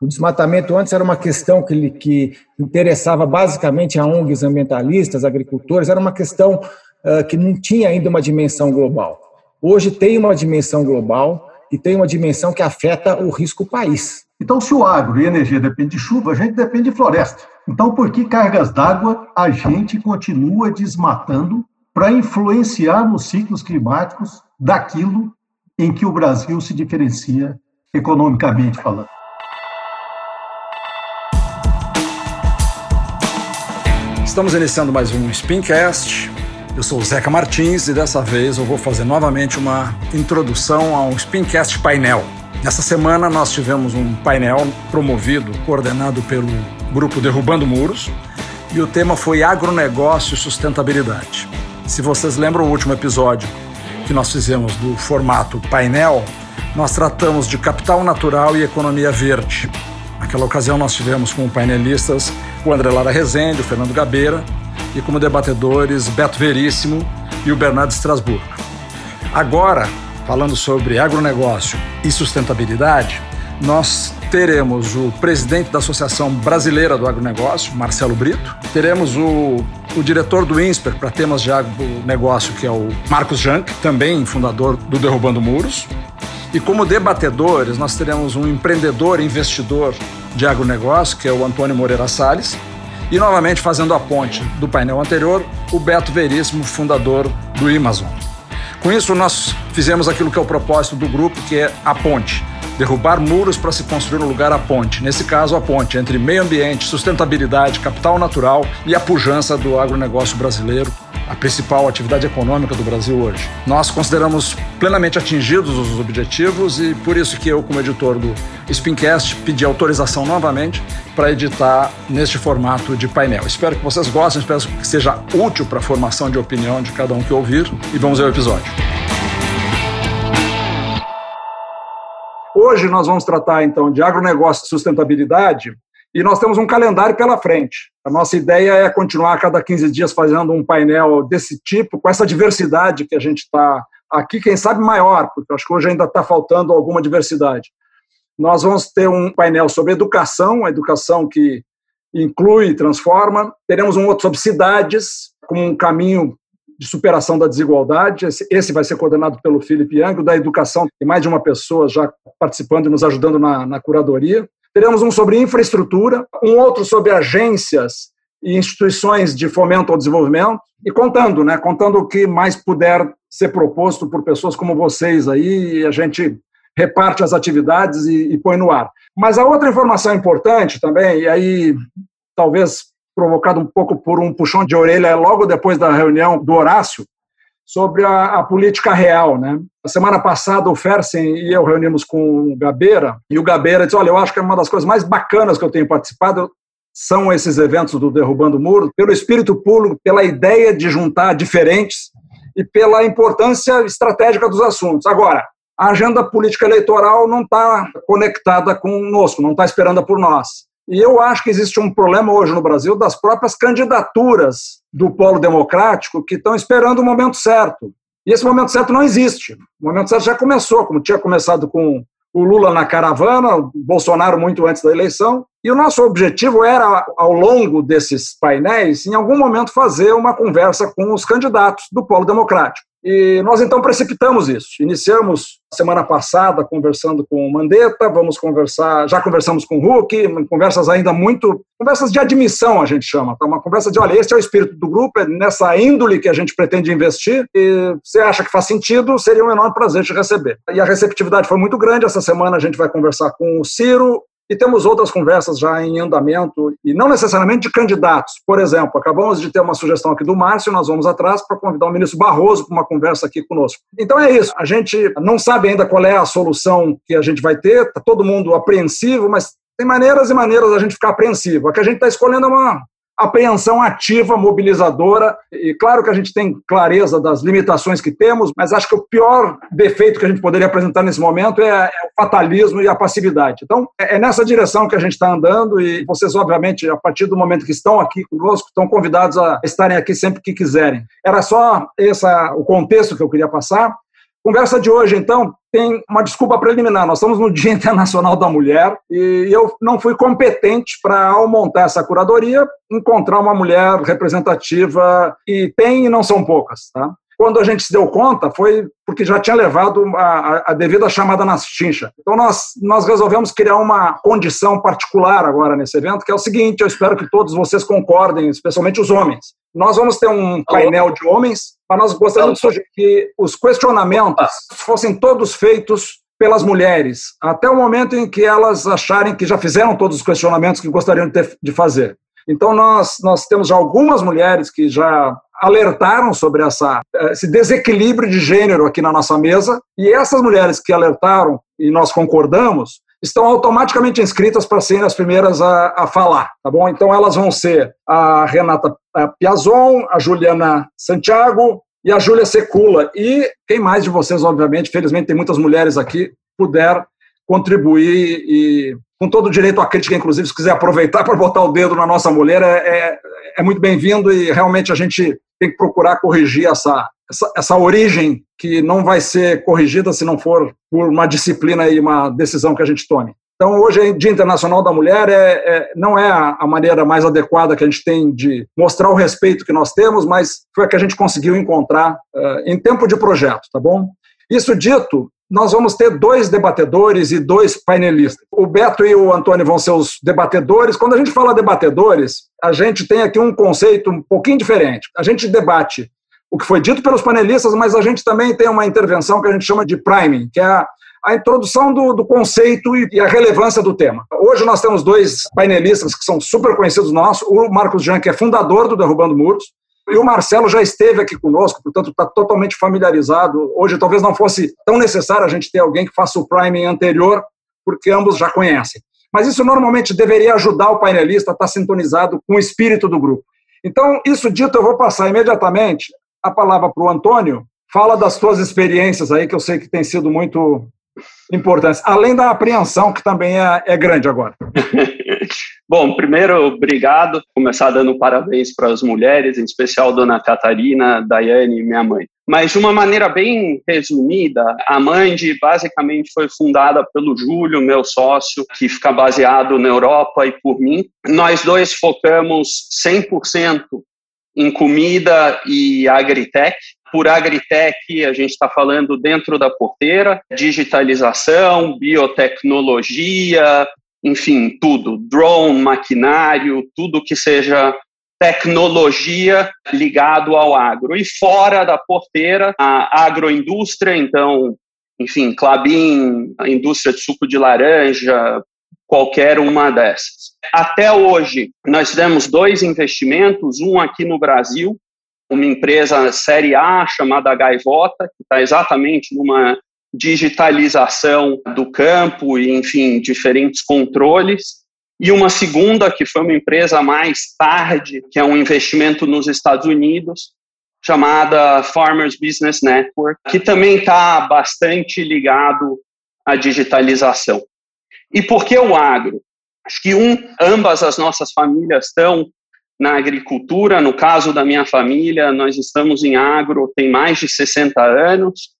O desmatamento antes era uma questão que, que interessava basicamente a ONGs ambientalistas, agricultores, era uma questão uh, que não tinha ainda uma dimensão global. Hoje tem uma dimensão global e tem uma dimensão que afeta o risco país. Então, se o agro e a energia depende de chuva, a gente depende de floresta. Então, por que cargas d'água a gente continua desmatando para influenciar nos ciclos climáticos daquilo em que o Brasil se diferencia economicamente falando? Estamos iniciando mais um Spincast. Eu sou o Zeca Martins e dessa vez eu vou fazer novamente uma introdução a um Spincast painel. Nessa semana nós tivemos um painel promovido, coordenado pelo grupo Derrubando Muros, e o tema foi agronegócio e sustentabilidade. Se vocês lembram o último episódio que nós fizemos do formato painel, nós tratamos de capital natural e economia verde. Naquela ocasião nós tivemos como painelistas o André Lara Rezende, o Fernando Gabeira e como debatedores Beto Veríssimo e o Bernardo Strasburgo. Agora, falando sobre agronegócio e sustentabilidade, nós teremos o presidente da Associação Brasileira do Agronegócio, Marcelo Brito, teremos o, o diretor do INSPER para temas de agronegócio, que é o Marcos Jank, também fundador do Derrubando Muros, e como debatedores, nós teremos um empreendedor investidor de agronegócio, que é o Antônio Moreira Salles, e novamente fazendo a ponte do painel anterior, o Beto Veríssimo, fundador do Amazon. Com isso, nós fizemos aquilo que é o propósito do grupo, que é a ponte. Derrubar muros para se construir um lugar a ponte. Nesse caso, a ponte entre meio ambiente, sustentabilidade, capital natural e a pujança do agronegócio brasileiro a principal atividade econômica do Brasil hoje. Nós consideramos plenamente atingidos os objetivos e por isso que eu, como editor do Spincast, pedi autorização novamente para editar neste formato de painel. Espero que vocês gostem, espero que seja útil para a formação de opinião de cada um que ouvir e vamos ver o episódio. Hoje nós vamos tratar então de agronegócio e sustentabilidade e nós temos um calendário pela frente. A nossa ideia é continuar a cada 15 dias fazendo um painel desse tipo, com essa diversidade que a gente está aqui, quem sabe maior, porque acho que hoje ainda está faltando alguma diversidade. Nós vamos ter um painel sobre educação, a educação que inclui e transforma. Teremos um outro sobre cidades, como um caminho de superação da desigualdade. Esse, vai ser coordenado pelo Felipe Yang, da educação. Tem mais de uma pessoa já participando e nos ajudando na, na curadoria. Teremos um sobre infraestrutura, um outro sobre agências e instituições de fomento ao desenvolvimento, e contando, né, contando o que mais puder ser proposto por pessoas como vocês aí, e a gente reparte as atividades e, e põe no ar. Mas a outra informação importante também, e aí talvez provocado um pouco por um puxão de orelha logo depois da reunião do Horácio, sobre a, a, política real. Né? A semana passada, o Fersen e eu reunimos com o Gabeira, e o Gabeira disse: Olha, eu acho que é uma das coisas mais bacanas que eu tenho participado são esses eventos do Derrubando o Muro, pelo espírito público, pela ideia de juntar diferentes e pela importância estratégica dos assuntos. Agora, a agenda política eleitoral não está conectada conosco, não está esperando por nós. E eu acho que existe um problema hoje no Brasil das próprias candidaturas do polo democrático que estão esperando o momento certo. E esse momento certo não existe. O momento certo já começou, como tinha começado com o Lula na caravana, o Bolsonaro muito antes da eleição. E o nosso objetivo era, ao longo desses painéis, em algum momento fazer uma conversa com os candidatos do Polo Democrático. E nós então precipitamos isso. Iniciamos semana passada conversando com o Mandetta, vamos conversar, já conversamos com o Huck, conversas ainda muito, conversas de admissão a gente chama, tá? uma conversa de, olha, esse é o espírito do grupo, é nessa índole que a gente pretende investir, e você acha que faz sentido, seria um enorme prazer te receber. E a receptividade foi muito grande, essa semana a gente vai conversar com o Ciro, e temos outras conversas já em andamento, e não necessariamente de candidatos. Por exemplo, acabamos de ter uma sugestão aqui do Márcio, nós vamos atrás para convidar o ministro Barroso para uma conversa aqui conosco. Então é isso, a gente não sabe ainda qual é a solução que a gente vai ter, está todo mundo apreensivo, mas tem maneiras e maneiras da gente ficar apreensivo. A que a gente está escolhendo é uma, apreensão ativa, mobilizadora. E claro que a gente tem clareza das limitações que temos, mas acho que o pior defeito que a gente poderia apresentar nesse momento é, é o fatalismo e a passividade. Então, é, é nessa direção que a gente está andando e vocês, obviamente, a partir do momento que estão aqui conosco, estão convidados a estarem aqui sempre que quiserem. Era só esse o contexto que eu queria passar. Conversa de hoje, então, tem uma desculpa preliminar. Nós estamos no Dia Internacional da Mulher e eu não fui competente para, ao montar essa curadoria, encontrar uma mulher representativa, e tem e não são poucas. Tá? Quando a gente se deu conta, foi porque já tinha levado a, a devida chamada na chincha. Então, nós, nós resolvemos criar uma condição particular agora nesse evento, que é o seguinte: eu espero que todos vocês concordem, especialmente os homens. Nós vamos ter um painel de homens, mas nós gostaríamos de sugerir que os questionamentos fossem todos feitos pelas mulheres, até o momento em que elas acharem que já fizeram todos os questionamentos que gostariam de, ter, de fazer. Então, nós, nós temos algumas mulheres que já alertaram sobre essa, esse desequilíbrio de gênero aqui na nossa mesa, e essas mulheres que alertaram e nós concordamos, estão automaticamente inscritas para serem as primeiras a, a, falar, tá bom? Então elas vão ser a Renata Piazon, a Juliana Santiago e a Júlia Secula. E quem mais de vocês, obviamente, felizmente tem muitas mulheres aqui, puder contribuir e com todo o direito à crítica, inclusive, se quiser aproveitar para botar o dedo na nossa mulher, é, é, é muito bem-vindo e realmente a gente tem que procurar corrigir essa, essa, essa, origem que não vai ser corrigida se não for por uma disciplina e uma decisão que a gente tome. Então, hoje, é Dia Internacional da Mulher, é, é, não é a, a, maneira mais adequada que a gente tem de mostrar o respeito que nós temos, mas foi a que a gente conseguiu encontrar uh, em tempo de projeto, tá bom? Isso dito, nós vamos ter dois debatedores e dois painelistas. O Beto e o Antônio vão ser os debatedores. Quando a gente fala debatedores, a gente tem aqui um conceito um pouquinho diferente. A gente debate o que foi dito pelos panelistas, mas a gente também tem uma intervenção que a gente chama de priming, que é a, a introdução do, do, conceito e, e, a relevância do tema. Hoje nós temos dois painelistas que são super conhecidos nossos, o Marcos Jean, que é fundador do Derrubando Muros, e o Marcelo já esteve aqui conosco, portanto está totalmente familiarizado. Hoje talvez não fosse tão necessário a gente ter alguém que faça o priming anterior, porque ambos já conhecem. Mas isso normalmente deveria ajudar o painelista a estar sintonizado com o espírito do grupo. Então, isso dito, eu vou passar imediatamente a palavra para o Antônio. Fala das suas experiências aí, que eu sei que tem sido muito importantes, além da apreensão, que também é, é grande agora. Bom, primeiro, obrigado. Começar dando parabéns para as mulheres, em especial Dona Catarina, Daiane, minha mãe. Mas de uma maneira bem resumida, a Mandi basicamente foi fundada pelo Júlio, meu sócio, que fica baseado na Europa e por mim. Nós dois focamos 100% em comida e agritech. Por agritech, a gente está falando dentro da porteira, digitalização, biotecnologia, enfim, tudo, drone, maquinário, tudo que seja tecnologia ligado ao agro. E fora da porteira, a agroindústria, então, enfim, Clabin, a indústria de suco de laranja, qualquer uma dessas. Até hoje, nós tivemos dois investimentos, um aqui no Brasil, uma empresa série A chamada Gaivota, que está exatamente numa digitalização do campo e, enfim, diferentes controles. E uma segunda, que foi uma empresa mais tarde, que é um investimento nos Estados Unidos, chamada Farmers Business Network, que também está bastante ligado à digitalização. E por que o agro? Acho que um, ambas as nossas famílias estão na agricultura. No caso da minha família, nós estamos em agro tem mais de 60 anos.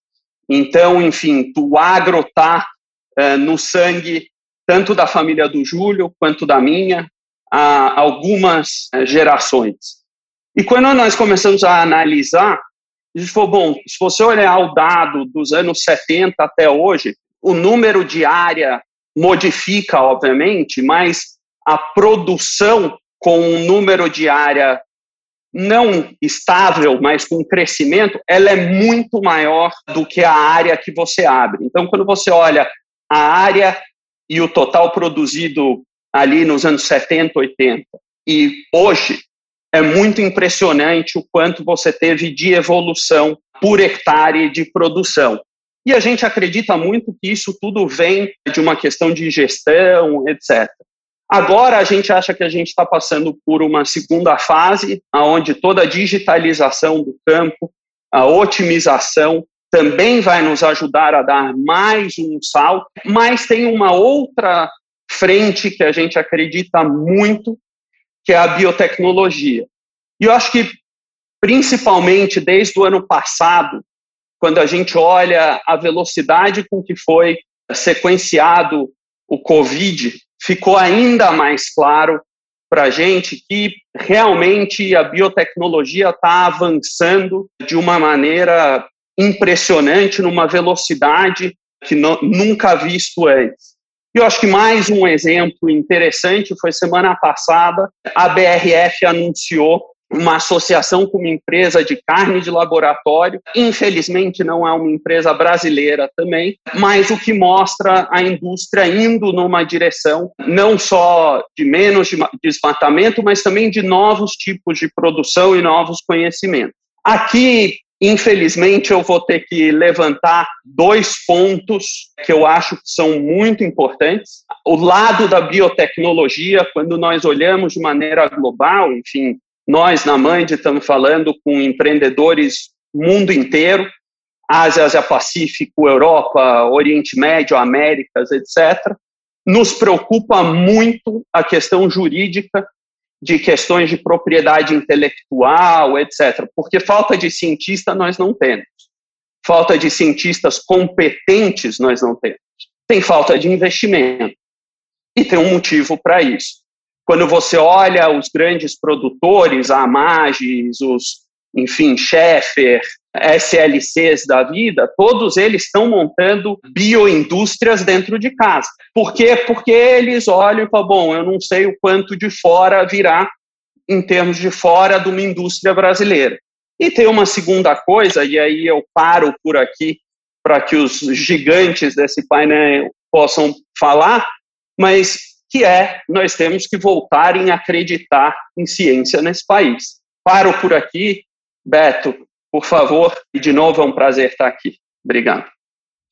Então, enfim, o agro está é, no sangue tanto da família do Júlio quanto da minha há algumas é, gerações. E quando nós começamos a analisar, a gente falou, bom, se você olhar o dado dos anos 70 até hoje, o número de área modifica, obviamente, mas a produção com um número de área não estável, mas com crescimento, ela é muito maior do que a área que você abre. Então, quando você olha a área e o total produzido ali nos anos 70, 80 e hoje, é muito impressionante o quanto você teve de evolução por hectare de produção. E a gente acredita muito que isso tudo vem de uma questão de gestão, etc. Agora a gente acha que a gente está passando por uma segunda fase, onde toda a digitalização do campo, a otimização também vai nos ajudar a dar mais um salto, mas tem uma outra frente que a gente acredita muito, que é a biotecnologia. E eu acho que, principalmente desde o ano passado, quando a gente olha a velocidade com que foi sequenciado o Covid, ficou ainda mais claro para a gente que realmente a biotecnologia está avançando de uma maneira impressionante, numa velocidade que não, nunca visto antes. E eu acho que mais um exemplo interessante foi semana passada, a BRF anunciou uma associação com uma empresa de carne de laboratório. Infelizmente, não é uma empresa brasileira também, mas o que mostra a indústria indo numa direção não só de menos desmatamento, mas também de novos tipos de produção e novos conhecimentos. Aqui, infelizmente, eu vou ter que levantar dois pontos que eu acho que são muito importantes. O lado da biotecnologia, quando nós olhamos de maneira global, enfim, nós, na Mande, estamos falando com empreendedores mundo inteiro, Ásia, Ásia Pacífico, Europa, Oriente Médio, Américas, etc. Nos preocupa muito a questão jurídica de questões de propriedade intelectual, etc. Porque falta de cientista nós não temos. Falta de cientistas competentes nós não temos. Tem falta de investimento. E tem um motivo para isso. Quando você olha os grandes produtores, a Amagis, os, enfim, Schaeffer, SLCs da vida, todos eles estão montando bioindústrias dentro de casa. Por quê? Porque eles olham e falam, bom, eu não sei o quanto de fora virá em termos de fora de uma indústria brasileira. E tem uma segunda coisa, e aí eu paro por aqui para que os gigantes desse painel possam falar, mas que é nós temos que voltar em acreditar em ciência nesse país. Paro por aqui. Beto, por favor, e de novo é um prazer estar aqui. Obrigado.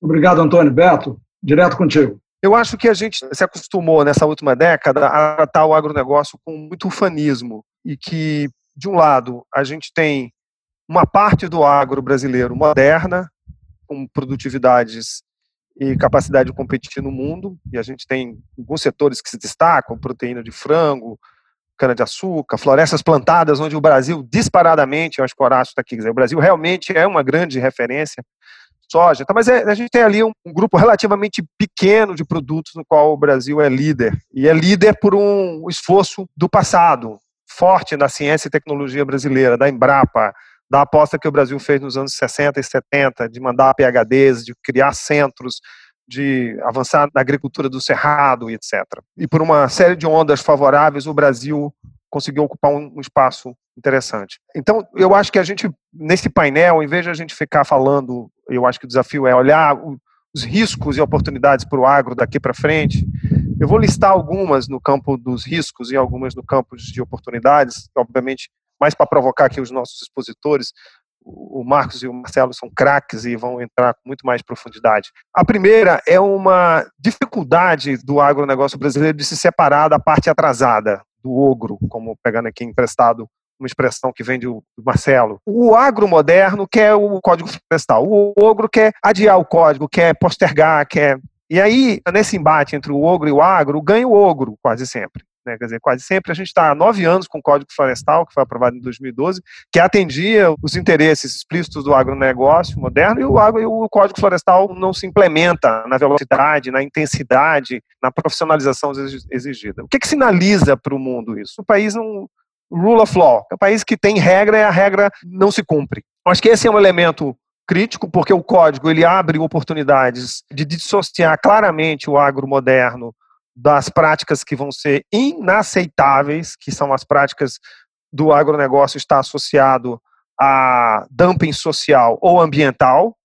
Obrigado, Antônio. Beto, direto contigo. Eu acho que a gente se acostumou nessa última década a tratar o agronegócio com muito ufanismo e que, de um lado, a gente tem uma parte do agro brasileiro moderna, com produtividades e capacidade de competir no mundo. E a gente tem alguns setores que se destacam: proteína de frango, cana-de-açúcar, florestas plantadas, onde o Brasil, disparadamente, eu acho que o Horácio está aqui, dizer, o Brasil realmente é uma grande referência. Soja, tá, mas é, a gente tem ali um, um, grupo relativamente pequeno de produtos no qual o Brasil é líder. E é líder por um esforço do passado, forte na ciência e tecnologia brasileira, da Embrapa, da aposta que o Brasil fez nos anos 60 e 70 de mandar PHDs, de criar centros, de avançar na agricultura do cerrado etc. E por uma série de ondas favoráveis, o Brasil conseguiu ocupar um, espaço interessante. Então, eu acho que a gente, nesse painel, em vez de a gente ficar falando, eu acho que o desafio é olhar os riscos e oportunidades para o agro daqui para frente, eu vou listar algumas no campo dos riscos e algumas no campo de oportunidades, obviamente mais para provocar aqui os nossos expositores, o Marcos e o Marcelo são craques e vão entrar com muito mais profundidade. A primeira é uma dificuldade do agronegócio brasileiro de se separar da parte atrasada, do ogro, como pegando aqui emprestado uma expressão que vem do Marcelo. O agro moderno quer o código florestal, o ogro quer adiar o código, quer postergar, quer. E aí, nesse embate entre o ogro e o agro, ganha o ogro quase sempre. Né? Quer dizer, quase sempre a gente está há nove anos com o Código Florestal, que foi aprovado em 2012, que atendia os interesses explícitos do agronegócio moderno, e o, agro, e o Código Florestal não se implementa na velocidade, na intensidade, na profissionalização exigida. O que, que sinaliza para o mundo isso? O país não. Rule of law. É um país que tem regra e a regra não se cumpre. Acho que esse é um elemento crítico, porque o código ele abre oportunidades de dissociar claramente o agro moderno das práticas que vão ser inaceitáveis, que são as práticas do agronegócio estar associado a dumping social ou ambiental,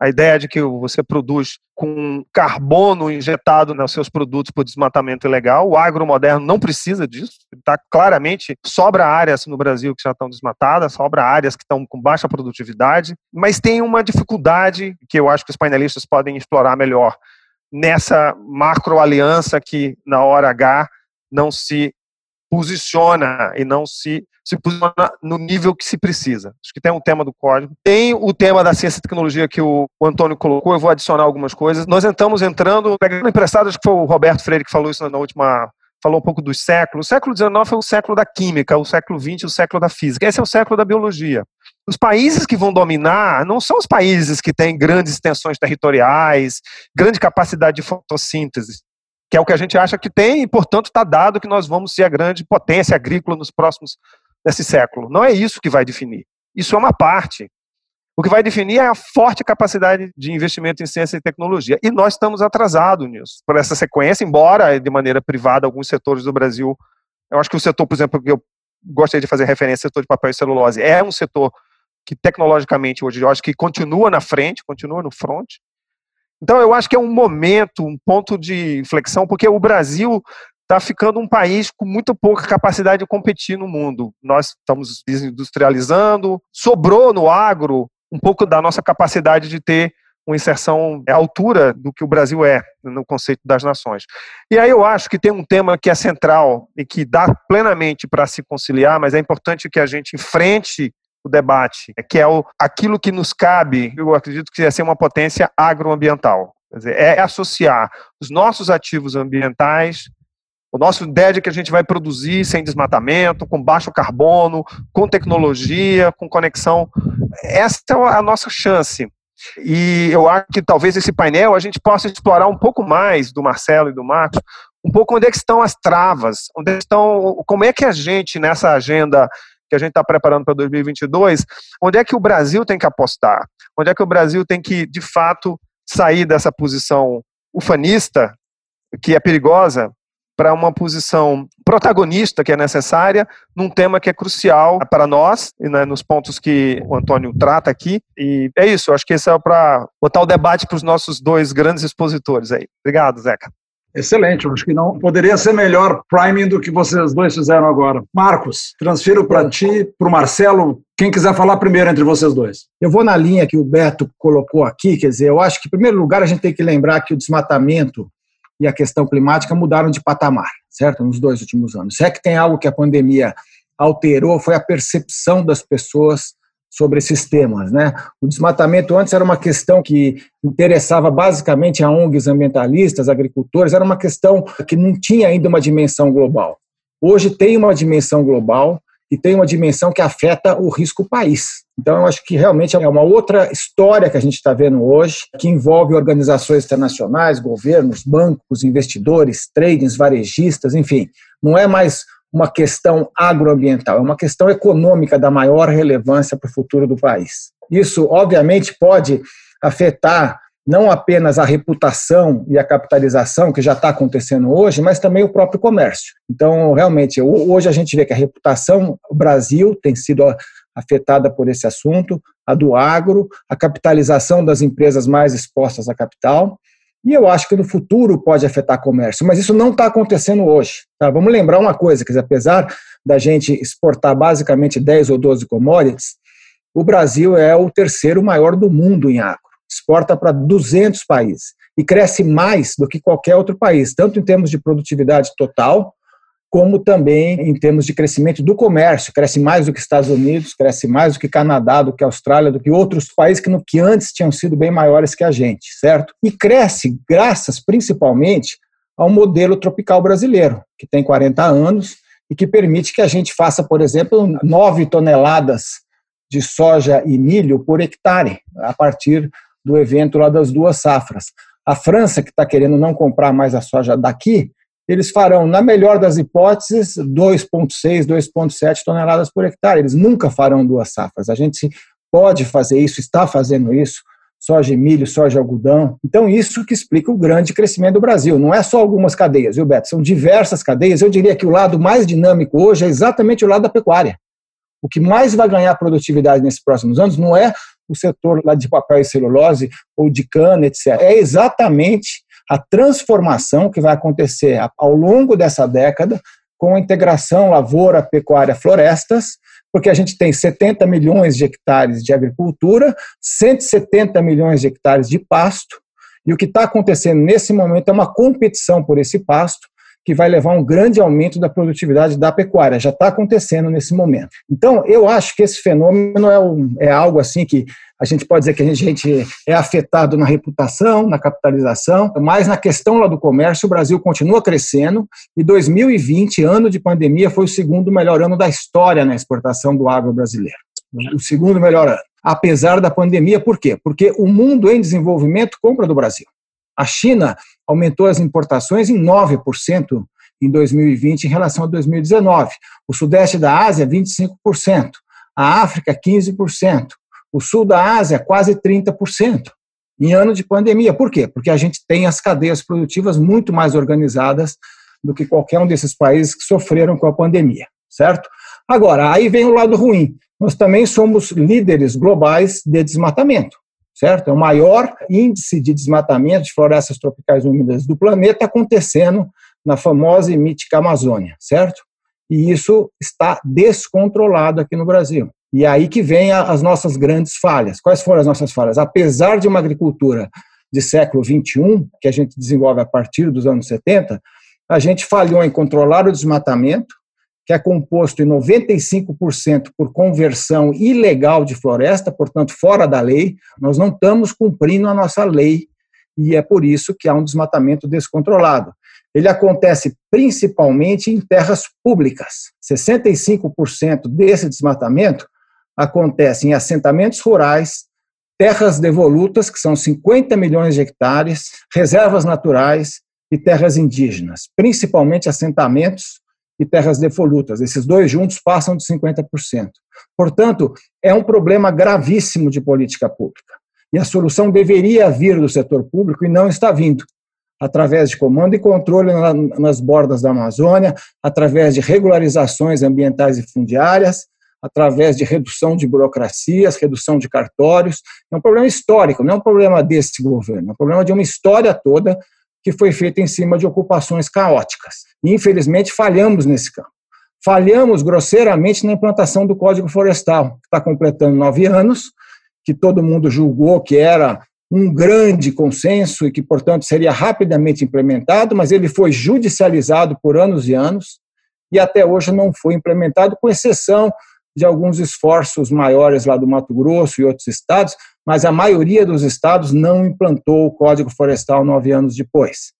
a ideia de que você produz com carbono injetado nos seus produtos por desmatamento ilegal. O agro moderno não precisa disso. Está claramente sobra áreas no Brasil que já estão desmatadas, sobra áreas que estão com baixa produtividade, mas tem uma dificuldade que eu acho que os painelistas podem explorar melhor, nessa macroaliança que, na hora H, não se posiciona e não se, se posiciona no nível que se precisa. Acho que tem um tema do código. Tem o tema da ciência e tecnologia que o, o Antônio colocou, eu vou adicionar algumas coisas. Nós estamos entrando, pegando emprestado, acho que foi o Roberto Freire que falou isso na última falou um pouco dos séculos. O século XIX foi o século da química, o século XX o século da física. Esse é o século da biologia. Os países que vão dominar não são os países que têm grandes extensões territoriais, grande capacidade de fotossíntese, que é o que a gente acha que tem, e, portanto, está dado que nós vamos ser a grande potência agrícola nos próximos desse século. Não é isso que vai definir. Isso é uma parte. O que vai definir é a forte capacidade de investimento em ciência e tecnologia. E nós estamos atrasados nisso, por essa sequência, embora de maneira privada alguns setores do Brasil. Eu acho que o setor, por exemplo, que eu gostaria de fazer referência, o setor de papel e celulose, é um setor que tecnologicamente hoje eu acho que continua na frente, continua no front. Então eu acho que é um momento, um ponto de inflexão, porque o Brasil está ficando um país com muito pouca capacidade de competir no mundo. Nós estamos desindustrializando, sobrou no agro um pouco da nossa capacidade de ter uma inserção à altura do que o Brasil é no conceito das nações. E aí eu acho que tem um tema que é central e que dá plenamente para se conciliar, mas é importante que a gente enfrente o debate, que é o, aquilo que nos cabe, eu acredito que ia ser uma potência agroambiental. Dizer, é associar os nossos ativos ambientais, o nosso ideia de que a gente vai produzir sem desmatamento, com baixo carbono, com tecnologia, com conexão. Essa é a nossa chance. E eu acho que talvez esse painel a gente possa explorar um pouco mais do Marcelo e do Marcos, um pouco onde é que estão as travas, onde estão, como é que a gente nessa agenda que a gente está preparando para 2022, onde é que o Brasil tem que apostar? Onde é que o Brasil tem que, de fato, sair dessa posição ufanista, que é perigosa, para uma posição protagonista que é necessária num tema que é crucial para nós e né, nos pontos que o Antônio trata aqui. E é isso, acho que esse é para botar o debate para os nossos dois grandes expositores aí. Obrigado, Zeca. Excelente, acho que não poderia ser melhor priming do que vocês dois fizeram agora. Marcos, transfiro para ti, para o Marcelo, quem quiser falar primeiro entre vocês dois. Eu vou na linha que o Beto colocou aqui, quer dizer, eu acho que, em primeiro lugar, a gente tem que lembrar que o desmatamento e a questão climática mudaram de patamar, certo? Nos dois últimos anos. Se é que tem algo que a pandemia alterou, foi a percepção das pessoas sobre esses temas. Né? O desmatamento antes era uma questão que interessava basicamente a ONGs ambientalistas, agricultores, era uma questão que não tinha ainda uma dimensão global. Hoje tem uma dimensão global e tem uma dimensão que afeta o risco país. Então, eu acho que realmente é uma outra história que a gente está vendo hoje, que envolve organizações internacionais, governos, bancos, investidores, tradings, varejistas, enfim. Não é mais uma questão agroambiental, é uma questão econômica da maior relevância para o futuro do país. Isso, obviamente, pode afetar não apenas a reputação e a capitalização, que já está acontecendo hoje, mas também o próprio comércio. Então, realmente, hoje a gente vê que a reputação do Brasil tem sido afetada por esse assunto, a do agro, a capitalização das empresas mais expostas a capital, e eu acho que no futuro pode afetar comércio, mas isso não está acontecendo hoje. Tá? Vamos lembrar uma coisa, que apesar da gente exportar basicamente 10 ou 12 commodities, o Brasil é o terceiro maior do mundo em agro. Exporta para 200 países e cresce mais do que qualquer outro país, tanto em termos de produtividade total, como também em termos de crescimento do comércio. Cresce mais do que Estados Unidos, cresce mais do que Canadá, do que Austrália, do que outros países que, no, que antes tinham sido bem maiores que a gente, certo? E cresce graças principalmente ao modelo tropical brasileiro, que tem 40 anos e que permite que a gente faça, por exemplo, 9 toneladas de soja e milho por hectare, a partir do evento lá das duas safras. A França, que está querendo não comprar mais a soja daqui, eles farão, na melhor das hipóteses, 2,6, 2,7 toneladas por hectare. Eles nunca farão duas safras. A gente pode fazer isso, está fazendo isso, soja e milho, soja e algodão. Então, isso que explica o grande crescimento do Brasil. Não é só algumas cadeias, viu, Beto? São diversas cadeias. Eu diria que o lado mais dinâmico hoje é exatamente o lado da pecuária. O que mais vai ganhar produtividade nesses próximos anos não é o setor lá de papel e celulose ou de cana, etc. É exatamente a transformação que vai acontecer ao longo dessa década com a integração lavoura, pecuária, florestas, porque a gente tem 70 milhões de hectares de agricultura, 170 milhões de hectares de pasto, e o que está acontecendo nesse momento é uma competição por esse pasto, que vai levar a um grande aumento da produtividade da pecuária. Já está acontecendo nesse momento. Então, eu acho que esse fenômeno é, um, é algo assim que a gente pode dizer que a gente é afetado na reputação, na capitalização, mas na questão lá do comércio, o Brasil continua crescendo e 2020, ano de pandemia, foi o segundo melhor ano da história na exportação do agro brasileiro. o segundo melhor ano, apesar da pandemia. Por quê? Porque o mundo em desenvolvimento compra do Brasil. A China aumentou as importações em 9% em 2020 em relação a 2019. O Sudeste da Ásia, 25%. A África, 15%. O Sul da Ásia, quase 30%. Em ano de pandemia. Por quê? Porque a gente tem as cadeias produtivas muito mais organizadas do que qualquer um desses países que sofreram com a pandemia, certo? Agora, aí vem o lado ruim. Nós também somos líderes globais de desmatamento, certo? É o maior índice de desmatamento de florestas tropicais úmidas do planeta acontecendo na famosa e mítica Amazônia, certo? E isso está descontrolado aqui no Brasil. E é aí que vem as nossas grandes falhas. Quais foram as nossas falhas? Apesar de uma agricultura de século XXI, que a gente desenvolve a partir dos anos 70, a gente falhou em controlar o desmatamento, que é composto em 95% por conversão ilegal de floresta, portanto, fora da lei. Nós não estamos cumprindo a nossa lei e é por isso que há um desmatamento descontrolado. Ele acontece principalmente em terras públicas. 65% desse desmatamento acontece em assentamentos rurais, terras devolutas, que são 50 milhões de hectares, reservas naturais e terras indígenas, principalmente assentamentos e terras devolutas. Esses dois juntos passam de 50%. Portanto, é um problema gravíssimo de política pública. E a solução deveria vir do setor público e não está vindo. Através de comando e controle nas bordas da Amazônia, através de regularizações ambientais e fundiárias, através de redução de burocracias, redução de cartórios. É um problema histórico, não é um problema desse governo, é um problema de uma história toda que foi feita em cima de ocupações caóticas. E, infelizmente, falhamos nesse campo. Falhamos grosseiramente na implantação do Código Florestal, que está completando nove anos, que todo mundo julgou que era um grande consenso e que, portanto, seria rapidamente implementado, mas ele foi judicializado por anos e anos e até hoje não foi implementado, com exceção de alguns esforços maiores lá do Mato Grosso e outros estados, mas a maioria dos estados não implantou o Código Florestal nove anos depois.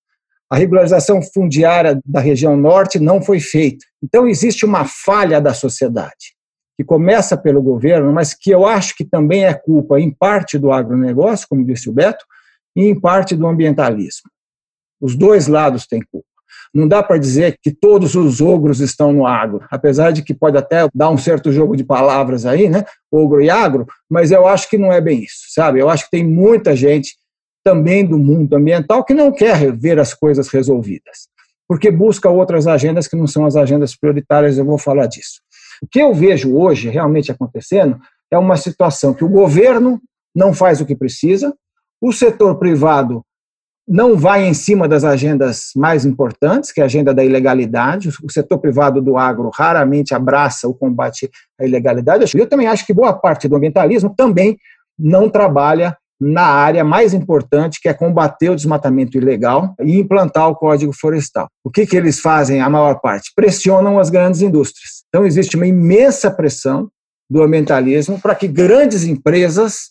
A regularização fundiária da região norte não foi feita. Então, existe uma falha da sociedade, que começa pelo governo, mas que eu acho que também é culpa, em parte, do agronegócio, como disse o Beto, e em parte do ambientalismo. Os dois lados têm culpa. Não dá para dizer que todos os ogros estão no agro, apesar de que pode até dar um certo jogo de palavras aí, né? Ogro e agro, mas eu acho que não é bem isso, sabe? Eu acho que tem muita gente também do mundo ambiental que não quer ver as coisas resolvidas, porque busca outras agendas que não são as agendas prioritárias, eu vou falar disso. O que eu vejo hoje realmente acontecendo é uma situação que o governo não faz o que precisa, o setor privado não vai em cima das agendas mais importantes, que é a agenda da ilegalidade. O setor privado do agro raramente abraça o combate à ilegalidade. Eu também acho que boa parte do ambientalismo também não trabalha na área mais importante, que é combater o desmatamento ilegal e implantar o Código Florestal. O que, que eles fazem, a maior parte? Pressionam as grandes indústrias. Então, existe uma imensa pressão do ambientalismo para que grandes empresas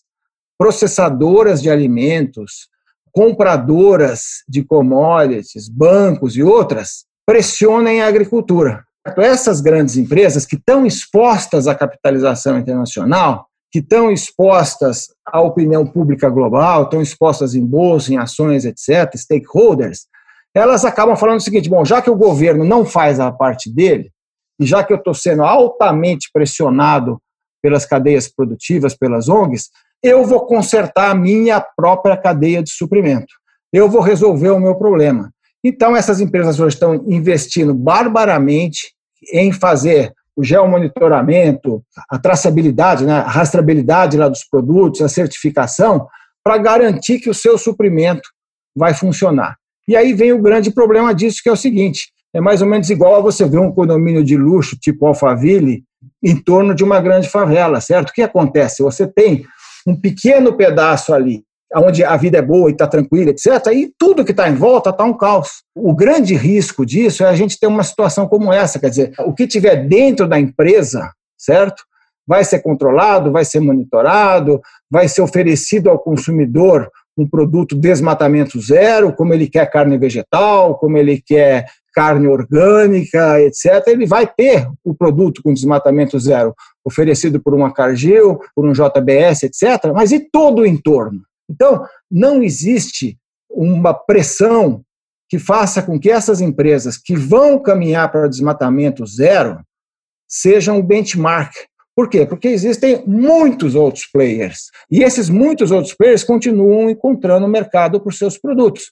processadoras de alimentos, compradoras de commodities, bancos e outras, pressionem a agricultura. Essas grandes empresas que estão expostas à capitalização internacional, que estão expostas à opinião pública global, estão expostas em bolsa, em ações, etc., stakeholders, elas acabam falando o seguinte: bom, já que o governo não faz a parte dele, e já que eu estou sendo altamente pressionado pelas cadeias produtivas, pelas ONGs, eu vou consertar a minha própria cadeia de suprimento. Eu vou resolver o meu problema. Então, essas empresas hoje estão investindo barbaramente em fazer o geomonitoramento, a traçabilidade, né, a rastreabilidade lá dos produtos, a certificação, para garantir que o seu suprimento vai funcionar. E aí vem o grande problema disso, que é o seguinte: é mais ou menos igual a você ver um condomínio de luxo tipo Alphaville em torno de uma grande favela, certo? O que acontece? Você tem um pequeno pedaço ali, onde a vida é boa e está tranquila, etc., e tudo que está em volta está um caos. O grande risco disso é a gente ter uma situação como essa, quer dizer, o que tiver dentro da empresa, certo? Vai ser controlado, vai ser monitorado, vai ser oferecido ao consumidor um produto desmatamento zero, como ele quer carne vegetal, como ele quer carne orgânica, etc., ele vai ter o produto com desmatamento zero, oferecido por uma Cargill, por um JBS, etc., mas e todo o entorno? Então, não existe uma pressão que faça com que essas empresas que vão caminhar para o desmatamento zero sejam um benchmark. Por quê? Porque existem muitos outros players. E esses muitos outros players continuam encontrando mercado para os seus produtos.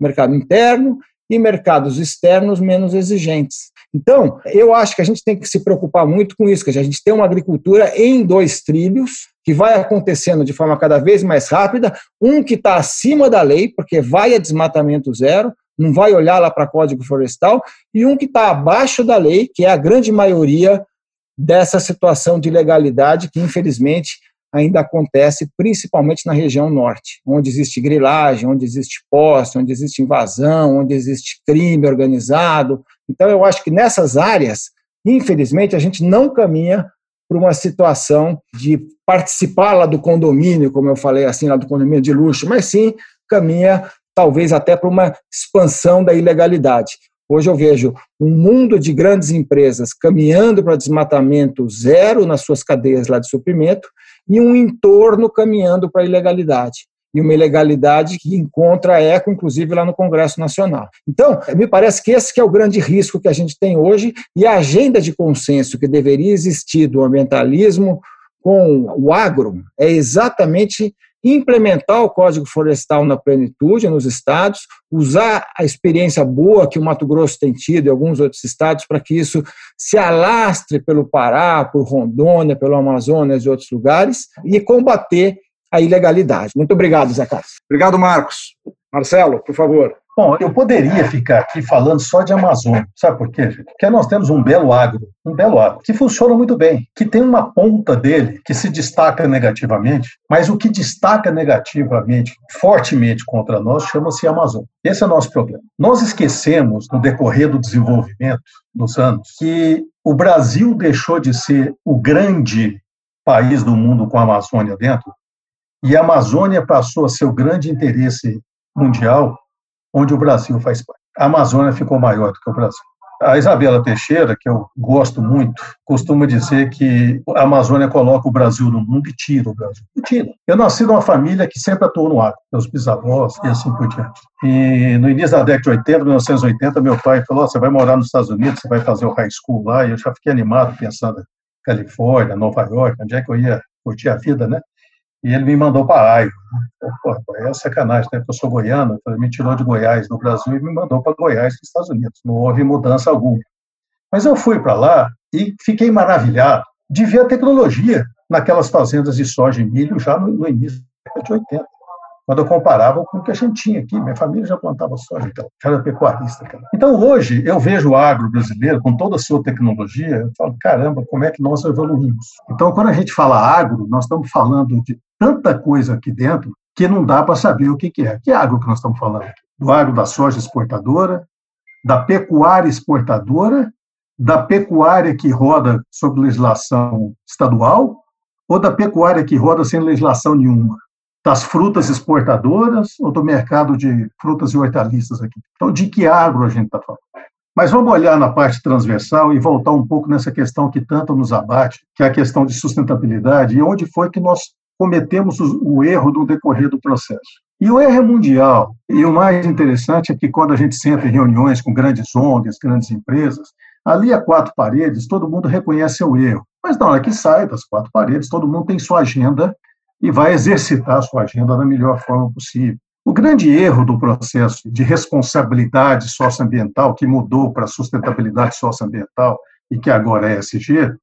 Mercado interno e mercados externos menos exigentes. Então, eu acho que a gente tem que se preocupar muito com isso, que a gente tem uma agricultura em dois trilhos, que vai acontecendo de forma cada vez mais rápida, um que está acima da lei, porque vai a desmatamento zero, não vai olhar lá para Código Florestal, e um que está abaixo da lei, que é a grande maioria dessa situação de ilegalidade que, infelizmente, ainda acontece principalmente na região norte, onde existe grilagem, onde existe posse, onde existe invasão, onde existe crime organizado. Então, eu acho que nessas áreas, infelizmente, a gente não caminha para uma situação de participar lá do condomínio, como eu falei assim, lá do condomínio de luxo, mas sim caminha talvez até para uma expansão da ilegalidade. Hoje eu vejo um mundo de grandes empresas caminhando para desmatamento zero nas suas cadeias lá de suprimento e um entorno caminhando para a ilegalidade. E uma ilegalidade que encontra eco, inclusive, lá no Congresso Nacional. Então, me parece que esse que é o grande risco que a gente tem hoje e a agenda de consenso que deveria existir do ambientalismo com o agro é exatamente implementar o Código Florestal na plenitude nos estados, usar a experiência boa que o Mato Grosso tem tido e alguns outros estados para que isso se alastre pelo Pará, por Rondônia, pelo Amazonas e outros lugares e combater a ilegalidade. Muito obrigado, Zé Carlos. Obrigado, Marcos. Marcelo, por favor. Bom, eu poderia ficar aqui falando só de Amazônia. Sabe por quê? Porque nós temos um belo agro, um belo agro, que funciona muito bem, que tem uma ponta dele que se destaca negativamente, mas o que destaca negativamente, fortemente contra nós, chama-se Amazônia. Esse é o nosso problema. Nós esquecemos, no decorrer do desenvolvimento dos anos, que o Brasil deixou de ser o grande país do mundo com a Amazônia dentro, e a Amazônia passou a ser o grande interesse mundial onde o Brasil faz parte. A Amazônia ficou maior do que o Brasil. A Isabela Teixeira, que eu gosto muito, costuma dizer que a Amazônia coloca o Brasil no mundo e tira o Brasil. E tira. Eu nasci numa família que sempre atuou no agro, meus bisavós e assim por diante. E no início da década de 80, 1980, meu pai falou: você vai morar nos Estados Unidos, você vai fazer o high school lá. E eu já fiquei animado pensando Califórnia, Nova York, onde é que eu ia curtir a vida, né? E ele me mandou para Aiva. Pô, é sacanagem, né? Porque eu sou goiano, ele me tirou de Goiás, no Brasil, e me mandou para Goiás, nos Estados Unidos. Não houve mudança alguma. Mas eu fui para lá e fiquei maravilhado de ver a tecnologia naquelas fazendas de soja e milho já no, no início da década de 80 quando eu comparava com o que a gente tinha aqui. Minha família já plantava soja, então, era pecuarista. Cara. Então, hoje, eu vejo o agro brasileiro, com toda a sua tecnologia, eu falo, caramba, como é que nós evoluímos? Então, quando a gente fala agro, nós estamos falando de tanta coisa aqui dentro que não dá para saber o que, que é. Que agro que nós estamos falando? Do agro da soja exportadora, da pecuária exportadora, da pecuária que roda sob legislação estadual ou da pecuária que roda sem legislação nenhuma? das frutas exportadoras ou do mercado de frutas e hortaliças aqui. Então, de que agro a gente está falando? Mas vamos olhar na parte transversal e voltar um pouco nessa questão que tanto nos abate, que é a questão de sustentabilidade, e onde foi que nós cometemos o erro do decorrer do processo. E o erro é mundial. E o mais interessante é que quando a gente senta em reuniões com grandes ONGs, grandes empresas, ali a quatro paredes, todo mundo reconhece o erro. Mas na hora que sai das quatro paredes, todo mundo tem sua agenda e vai exercitar a sua agenda da melhor forma possível. O grande erro do processo de responsabilidade socioambiental, que mudou para sustentabilidade socioambiental e que agora é SG,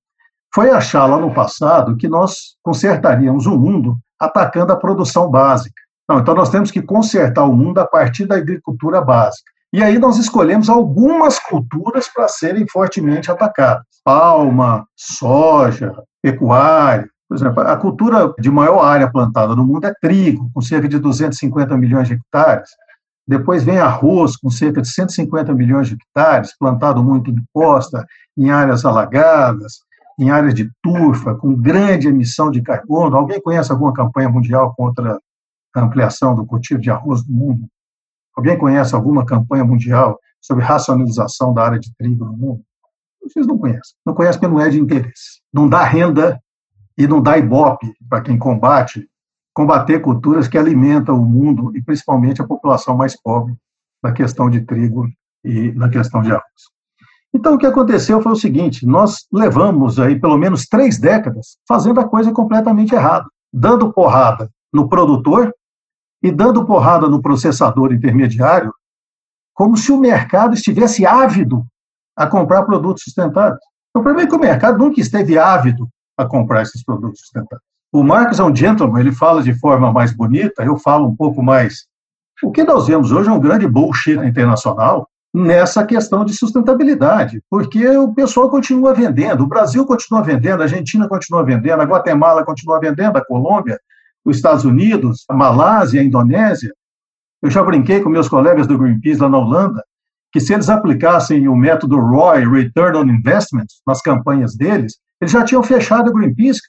foi achar lá no passado que nós consertaríamos o mundo atacando a produção básica. Não, então nós temos que consertar o mundo a partir da agricultura básica. E aí nós escolhemos algumas culturas para serem fortemente atacadas: palma, soja, pecuária, por exemplo, a cultura de maior área plantada no mundo é trigo, com cerca de 250 milhões de hectares. Depois vem arroz, com cerca de 150 milhões de hectares, plantado muito em costa, em áreas alagadas, em áreas de turfa, com grande emissão de carbono. Alguém conhece alguma campanha mundial contra a ampliação do cultivo de arroz no mundo? Alguém conhece alguma campanha mundial sobre racionalização da área de trigo no mundo? Vocês não conhecem. Não conhecem porque não é de interesse. Não dá renda e não dá ibope para quem combate, combater culturas que alimentam o mundo e principalmente a população mais pobre na questão de trigo e na questão de arroz. Então, o que aconteceu foi o seguinte: nós levamos aí pelo menos três décadas fazendo a coisa completamente errada, dando porrada no produtor e dando porrada no processador intermediário, como se o mercado estivesse ávido a comprar produtos sustentáveis. O problema é que o mercado nunca esteve ávido a comprar esses produtos sustentáveis. O Marcos é um gentleman, ele fala de forma mais bonita, eu falo um pouco mais. O que nós vemos hoje é um grande bullshit internacional nessa questão de sustentabilidade, porque o pessoal continua vendendo, o Brasil continua vendendo, a Argentina continua vendendo, a Guatemala continua vendendo, a Colômbia, os Estados Unidos, a Malásia, a Indonésia. Eu já brinquei com meus colegas do Greenpeace lá na Holanda, que se eles aplicassem o método ROI, Return on Investment, nas campanhas deles, eles já tinham fechado o Greenpeace.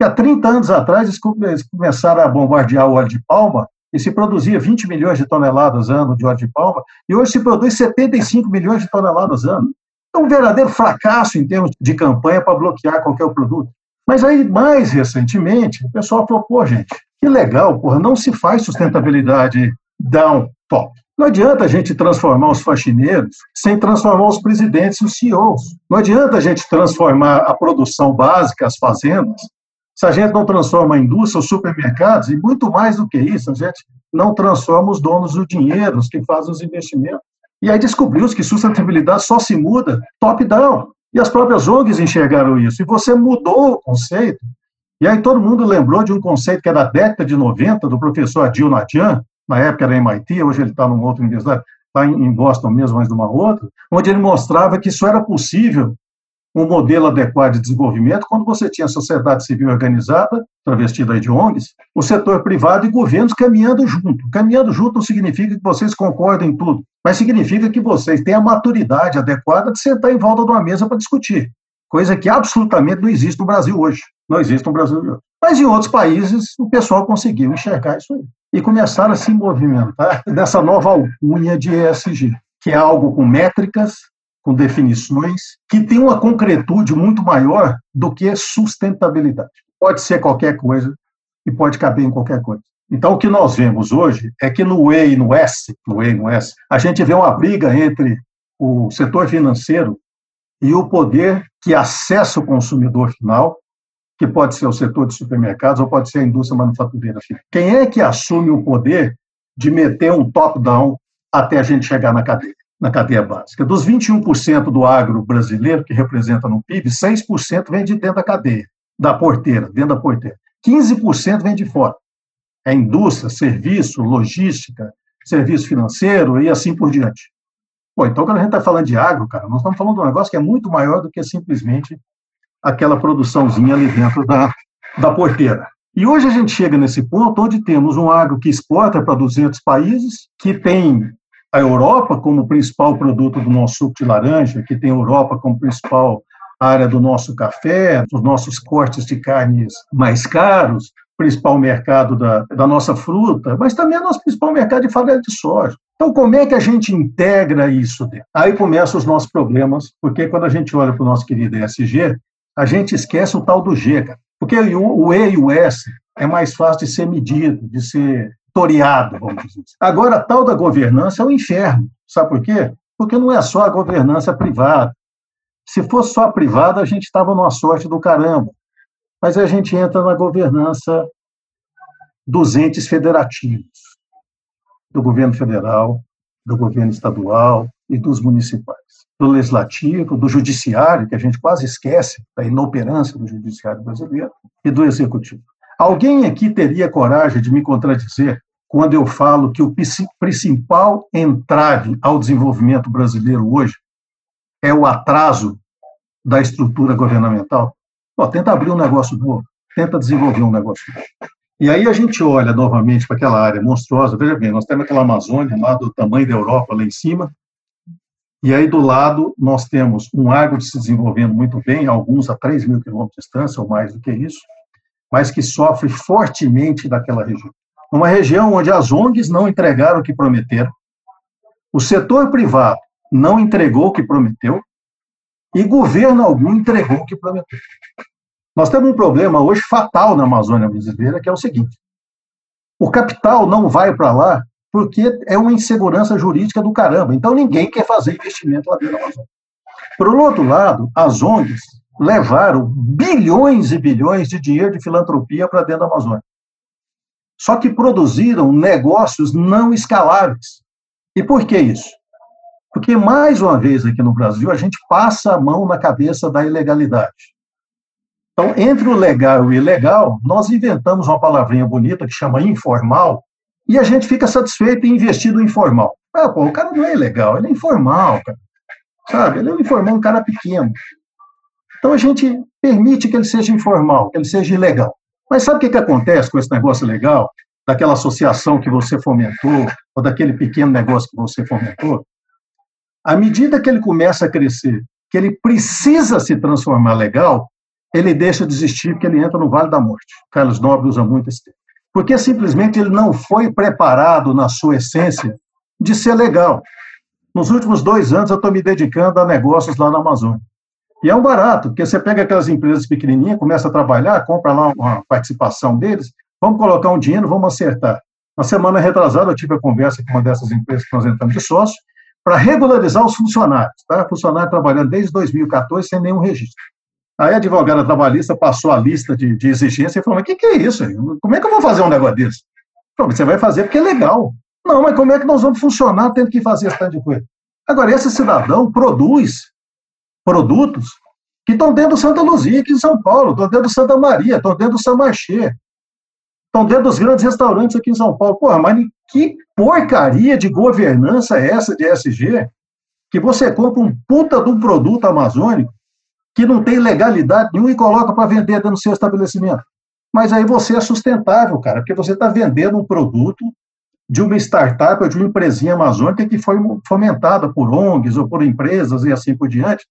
E há 30 anos atrás, eles começaram a bombardear o óleo de palma e se produzia 20 milhões de toneladas ano de óleo de palma, e hoje se produz 75 milhões de toneladas ano. É um verdadeiro fracasso em termos de campanha para bloquear qualquer produto. Mas aí, mais recentemente, o pessoal falou, pô, gente, que legal, porra, não se faz sustentabilidade down top. Não adianta a gente transformar os faxineiros sem transformar os presidentes e os CEOs. Não adianta a gente transformar a produção básica, as fazendas, se a gente não transforma a indústria, os supermercados, e muito mais do que isso, a gente não transforma os donos do dinheiro, os que fazem os investimentos. E aí descobriu-se que sustentabilidade só se muda top-down. E as próprias ONGs enxergaram isso. E você mudou o conceito. E aí todo mundo lembrou de um conceito que é da década de 90, do professor Adil Nadian, na época era MIT, hoje ele está numa outra universidade, está em Boston mesmo, mas numa outra, onde ele mostrava que isso era possível, um modelo adequado de desenvolvimento, quando você tinha a sociedade civil organizada, travestida de ONGs, o setor privado e governos caminhando junto. Caminhando junto não significa que vocês concordem em tudo, mas significa que vocês têm a maturidade adequada de sentar em volta de uma mesa para discutir, coisa que absolutamente não existe no Brasil hoje. Não existe no Brasil hoje. Mas em outros países o pessoal conseguiu enxergar isso aí. E começaram a se movimentar nessa nova alcunha de ESG, que é algo com métricas, com definições, que tem uma concretude muito maior do que sustentabilidade. Pode ser qualquer coisa e pode caber em qualquer coisa. Então, o que nós vemos hoje é que no E e no S, no E e no S, a gente vê uma briga entre o setor financeiro e o poder que acessa o consumidor final que pode ser o setor de supermercados ou pode ser a indústria manufatureira. Quem é que assume o poder de meter um top-down até a gente chegar na cadeia, na cadeia básica? Dos 21% do agro brasileiro, que representa no PIB, 6% vem de dentro da cadeia, da porteira, dentro da porteira. 15% vem de fora. É indústria, serviço, logística, serviço financeiro e assim por diante. Bom, então, quando a gente está falando de agro, cara, nós estamos falando de um negócio que é muito maior do que simplesmente aquela produçãozinha ali dentro da, da porteira. E hoje a gente chega nesse ponto onde temos um agro que exporta para 200 países, que tem a Europa como principal produto do nosso suco de laranja, que tem a Europa como principal área do nosso café, dos nossos cortes de carnes mais caros, principal mercado da, da nossa fruta, mas também é nosso principal mercado de farelo de soja. Então, como é que a gente integra isso dentro? Aí começam os nossos problemas, porque quando a gente olha para o nosso querido ESG, a gente esquece o tal do G, cara. Porque o, E e o S é mais fácil de ser medido, de ser toreado, vamos dizer assim. Agora, a tal da governança é um inferno. Sabe por quê? Porque não é só a governança privada. Se fosse só a privada, a gente estava numa sorte do caramba. Mas a gente entra na governança dos entes federativos, do governo federal, do governo estadual e dos municipais do legislativo, do judiciário, que a gente quase esquece da inoperância do judiciário brasileiro, e do executivo. Alguém aqui teria coragem de me contradizer quando eu falo que o principal entrave ao desenvolvimento brasileiro hoje é o atraso da estrutura governamental? Pô, tenta abrir um negócio novo, tenta desenvolver um negócio novo. E aí a gente olha novamente para aquela área monstruosa, veja bem, nós temos aquela Amazônia lá do tamanho da Europa lá em cima, e aí, do lado, nós temos um agro se desenvolvendo muito bem, alguns a 3 mil quilômetros de distância, ou mais do que isso, mas que sofre fortemente daquela região. Uma região onde as ONGs não entregaram o que prometeram, o setor privado não entregou o que prometeu, e governo algum entregou o que prometeu. Nós temos um problema hoje fatal na Amazônia brasileira, que é o seguinte: o capital não vai para lá porque é uma insegurança jurídica do caramba. Então ninguém quer fazer investimento lá dentro da Amazônia. Por outro lado, as ONGs levaram bilhões e bilhões de dinheiro de filantropia para dentro da Amazônia. Só que produziram negócios não escaláveis. E por que isso? Porque, mais uma vez, aqui no Brasil, a gente passa a mão na cabeça da ilegalidade. Então, entre o legal e o ilegal, nós inventamos uma palavrinha bonita que chama informal, e a gente fica satisfeito em investir no informal. Ah, pô, o cara não é ilegal, ele é informal, cara. Sabe? Ele é um informal, um cara pequeno. Então a gente permite que ele seja informal, que ele seja ilegal. Mas sabe o que, que acontece com esse negócio legal? Daquela associação que você fomentou, ou daquele pequeno negócio que você fomentou? À medida que ele começa a crescer, que ele precisa se transformar legal, ele deixa de existir porque ele entra no Vale da Morte. Carlos Nobre usa muito esse termo. Porque simplesmente ele não foi preparado na sua essência de ser legal. Nos últimos dois anos eu estou me dedicando a negócios lá na Amazônia. E é um barato, porque você pega aquelas empresas pequenininhas, começa a trabalhar, compra lá uma participação deles, vamos colocar um dinheiro, vamos acertar. Na semana retrasada, eu tive a conversa com uma dessas empresas que nós entramos de sócio, para regularizar os funcionários, tá? Funcionário trabalhando desde 2014 sem nenhum registro. Aí a advogada trabalhista passou a lista de, de exigência e falou: Mas o que, que é isso? Como é que eu vou fazer um negócio desse? Falei, você vai fazer porque é legal. Não, mas como é que nós vamos funcionar tendo que fazer esse tanto de coisa? Agora, esse cidadão produz produtos que estão dentro do Santa Luzia, aqui em São Paulo, estão dentro do Santa Maria, estão dentro do São Marché, estão dentro dos grandes restaurantes aqui em São Paulo. Porra, mas que porcaria de governança é essa de SG que você compra um puta de um produto amazônico que não tem legalidade nenhuma e coloca para vender dentro do seu estabelecimento. Mas aí você é sustentável, cara, porque você está vendendo um produto de uma startup ou de uma empresinha amazônica que foi fomentada por ONGs ou por empresas e assim por diante,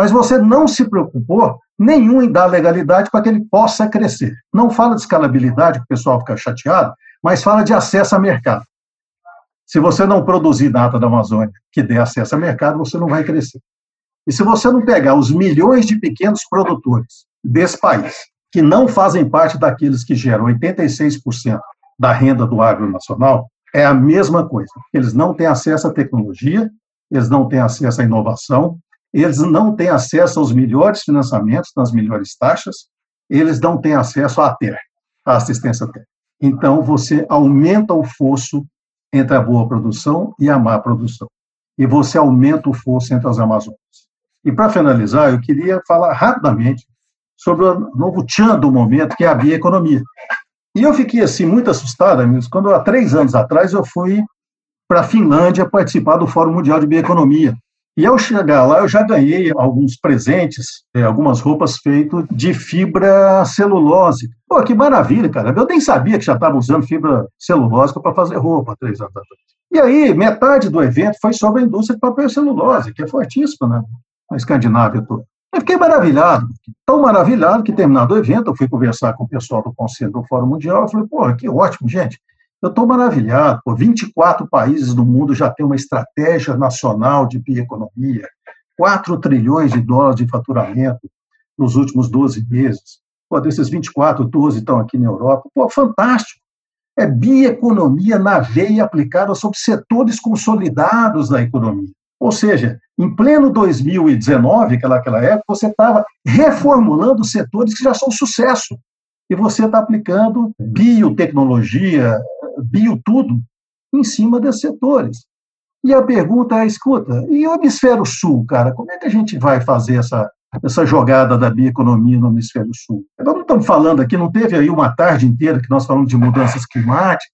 mas você não se preocupou nenhum em dar legalidade para que ele possa crescer. Não fala de escalabilidade, que o pessoal fica chateado, mas fala de acesso a mercado. Se você não produzir nada da Amazônia que dê acesso a mercado, você não vai crescer. E se você não pegar os milhões de pequenos produtores desse país, que não fazem parte daqueles que geram 86% da renda do agro nacional, é a mesma coisa. Eles não têm acesso à tecnologia, eles não têm acesso à inovação, eles não têm acesso aos melhores financiamentos, nas melhores taxas, eles não têm acesso à terra, à assistência técnica. Então, você aumenta o fosso entre a boa produção e a má produção. E você aumenta o fosso entre as Amazônias. E, para finalizar, eu queria falar rapidamente sobre o novo tchan do momento, que é a bioeconomia. E eu fiquei, assim, muito assustado, amigos, quando há três anos atrás eu fui para a Finlândia participar do Fórum Mundial de Bioeconomia. E ao chegar lá, eu já ganhei alguns presentes, é, algumas roupas feitas de fibra celulose. Pô, que maravilha, cara. Eu nem sabia que já estava usando fibra celulósica para fazer roupa três anos atrás. E aí, metade do evento foi sobre a indústria de papel celulose, que é fortíssima né, na Escandinávia toda. Eu fiquei maravilhado, tão maravilhado que, terminado o evento, eu fui conversar com o pessoal do Conselho do Fórum Mundial, eu falei, pô, que ótimo, gente. Eu estou maravilhado, por 24 países do mundo já têm uma estratégia nacional de bioeconomia, 4 trilhões de dólares de faturamento nos últimos 12 meses. Pô, desses 24, 12 estão aqui na Europa. Pô, fantástico. É bioeconomia na veia aplicada sobre setores consolidados da economia. Ou seja, em pleno 2019, aquela, aquela época, você estava reformulando setores que já são sucesso. E você está aplicando biotecnologia, bio tudo, em cima desses setores. E a pergunta é, escuta, e o hemisfério sul, cara, como é que a gente vai fazer essa, essa jogada da bioeconomia no hemisfério sul? Nós não estamos falando aqui, não teve aí uma tarde inteira que nós falamos de mudanças climáticas?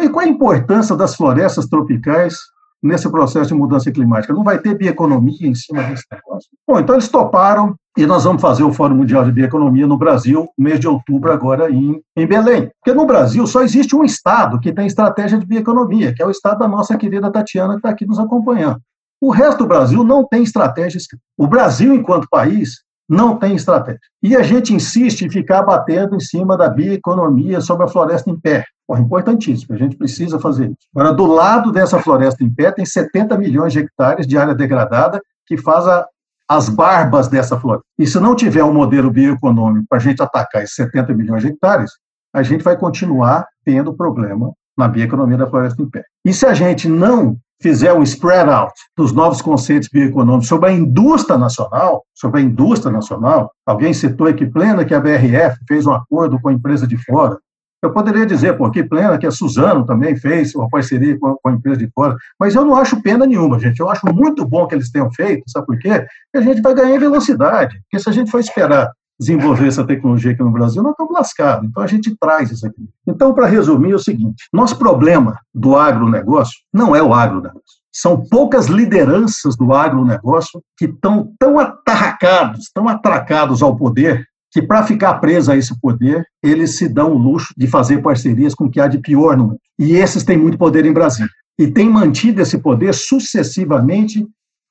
E qual a importância das florestas tropicais nesse processo de mudança climática? Não vai ter bioeconomia em cima desse negócio? Bom, então eles toparam e nós vamos fazer o Fórum Mundial de Bioeconomia no Brasil, mês de outubro, agora em, em Belém. Porque no Brasil só existe um estado que tem estratégia de bioeconomia, que é o estado da nossa querida Tatiana, que está aqui nos acompanhando. O resto do Brasil não tem estratégia. O Brasil, enquanto país, não tem estratégia. E a gente insiste em ficar batendo em cima da bioeconomia sobre a floresta em pé. Porra, importantíssimo, a gente precisa fazer isso. Agora, do lado dessa floresta em pé, tem 70 milhões de hectares de área degradada que faz a, as barbas dessa floresta. E se não tiver um modelo bioeconômico para a gente atacar esses 70 milhões de hectares, a gente vai continuar tendo problema na bioeconomia da floresta em pé. E se a gente não fizer um spread out dos novos conceitos bioeconômicos sobre a indústria nacional, sobre a indústria nacional, alguém citou aqui plena que a BRF fez um acordo com a empresa de fora. Eu poderia dizer, pô, que plena que a Suzano também fez uma parceria com a, com a, empresa de fora, mas eu não acho pena nenhuma, gente. Eu acho muito bom que eles tenham feito, sabe por quê? Porque a gente vai ganhar velocidade. Porque se a gente for esperar desenvolver essa tecnologia aqui no Brasil, nós estamos lascados. Então, a gente traz isso aqui. Então, para resumir, é o seguinte: nosso problema do agronegócio não é o agronegócio. São poucas lideranças do agronegócio que estão tão atarracados, tão atracados ao poder, que para ficar preso a esse poder, eles se dão o luxo de fazer parcerias com o que há de pior no mundo. E esses têm muito poder em Brasília. E têm mantido esse poder sucessivamente,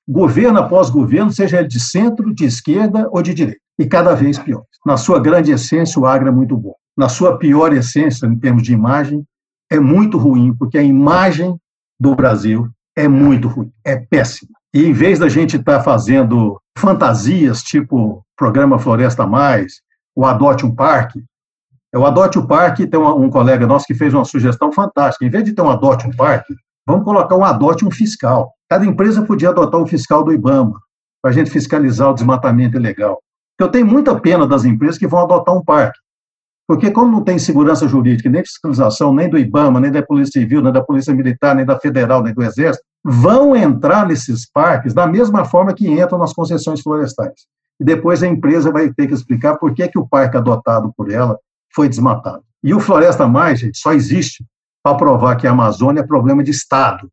governo após governo, seja ele de centro, de esquerda ou de direita e cada vez pior. Na sua grande essência, o agro é muito bom. Na sua pior essência, em termos de imagem, é muito ruim, porque a imagem do Brasil é muito ruim, é péssima. E em vez da gente estar tá fazendo fantasias, tipo programa Floresta Mais, o Adote um Parque, é o Adote um Parque, tem um, um colega nosso que fez uma sugestão fantástica. Em vez de ter um Adote um Parque, vamos colocar um Adote um Fiscal. Cada empresa podia adotar um fiscal do IBAMA, para a gente fiscalizar o desmatamento ilegal. Eu tenho muita pena das empresas que vão adotar um parque. Porque, como não tem segurança jurídica, nem fiscalização, nem do IBAMA, nem da Polícia Civil, nem da Polícia Militar, nem da Federal, nem do Exército, vão entrar nesses parques da mesma forma que entram nas concessões florestais. E depois a empresa vai ter que explicar por que, que o parque adotado por ela foi desmatado. E o Floresta Mais, gente, só existe para provar que a Amazônia é problema de Estado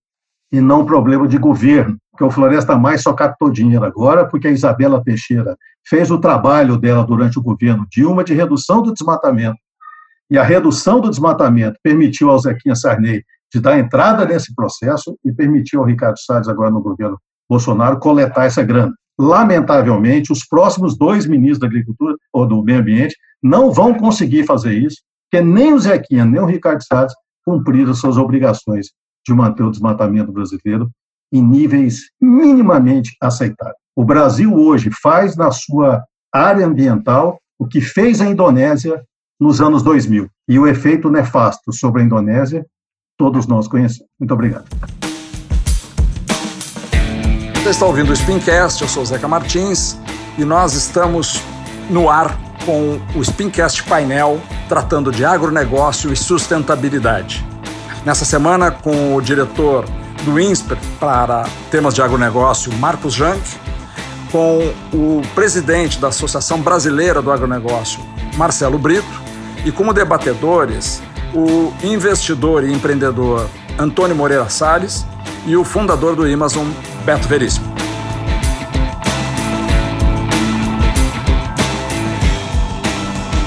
e não problema de governo porque o Floresta Mais só captou dinheiro agora porque a Isabela Teixeira fez o trabalho dela durante o governo Dilma de redução do desmatamento. E a redução do desmatamento permitiu ao Zequinha Sarney de dar entrada nesse processo e permitiu ao Ricardo Salles, agora no governo Bolsonaro, coletar essa grana. Lamentavelmente, os próximos dois ministros da Agricultura ou do Meio Ambiente não vão conseguir fazer isso, porque nem o Zequinha, nem o Ricardo Salles cumpriram suas obrigações de manter o desmatamento brasileiro em níveis minimamente aceitáveis. O Brasil hoje faz na sua área ambiental o que fez a Indonésia nos anos 2000. E o efeito nefasto sobre a Indonésia, todos nós conhecemos. Muito obrigado. Você está ouvindo o Spincast, eu sou o Zeca Martins e nós estamos no ar com o Spincast Painel tratando de agronegócio e sustentabilidade. Nessa semana, com o diretor do INSPER para temas de agronegócio, Marcos Jank, com o presidente da Associação Brasileira do Agronegócio, Marcelo Brito, e como debatedores, o investidor e empreendedor Antônio Moreira Salles e o fundador do Amazon, Beto Veríssimo.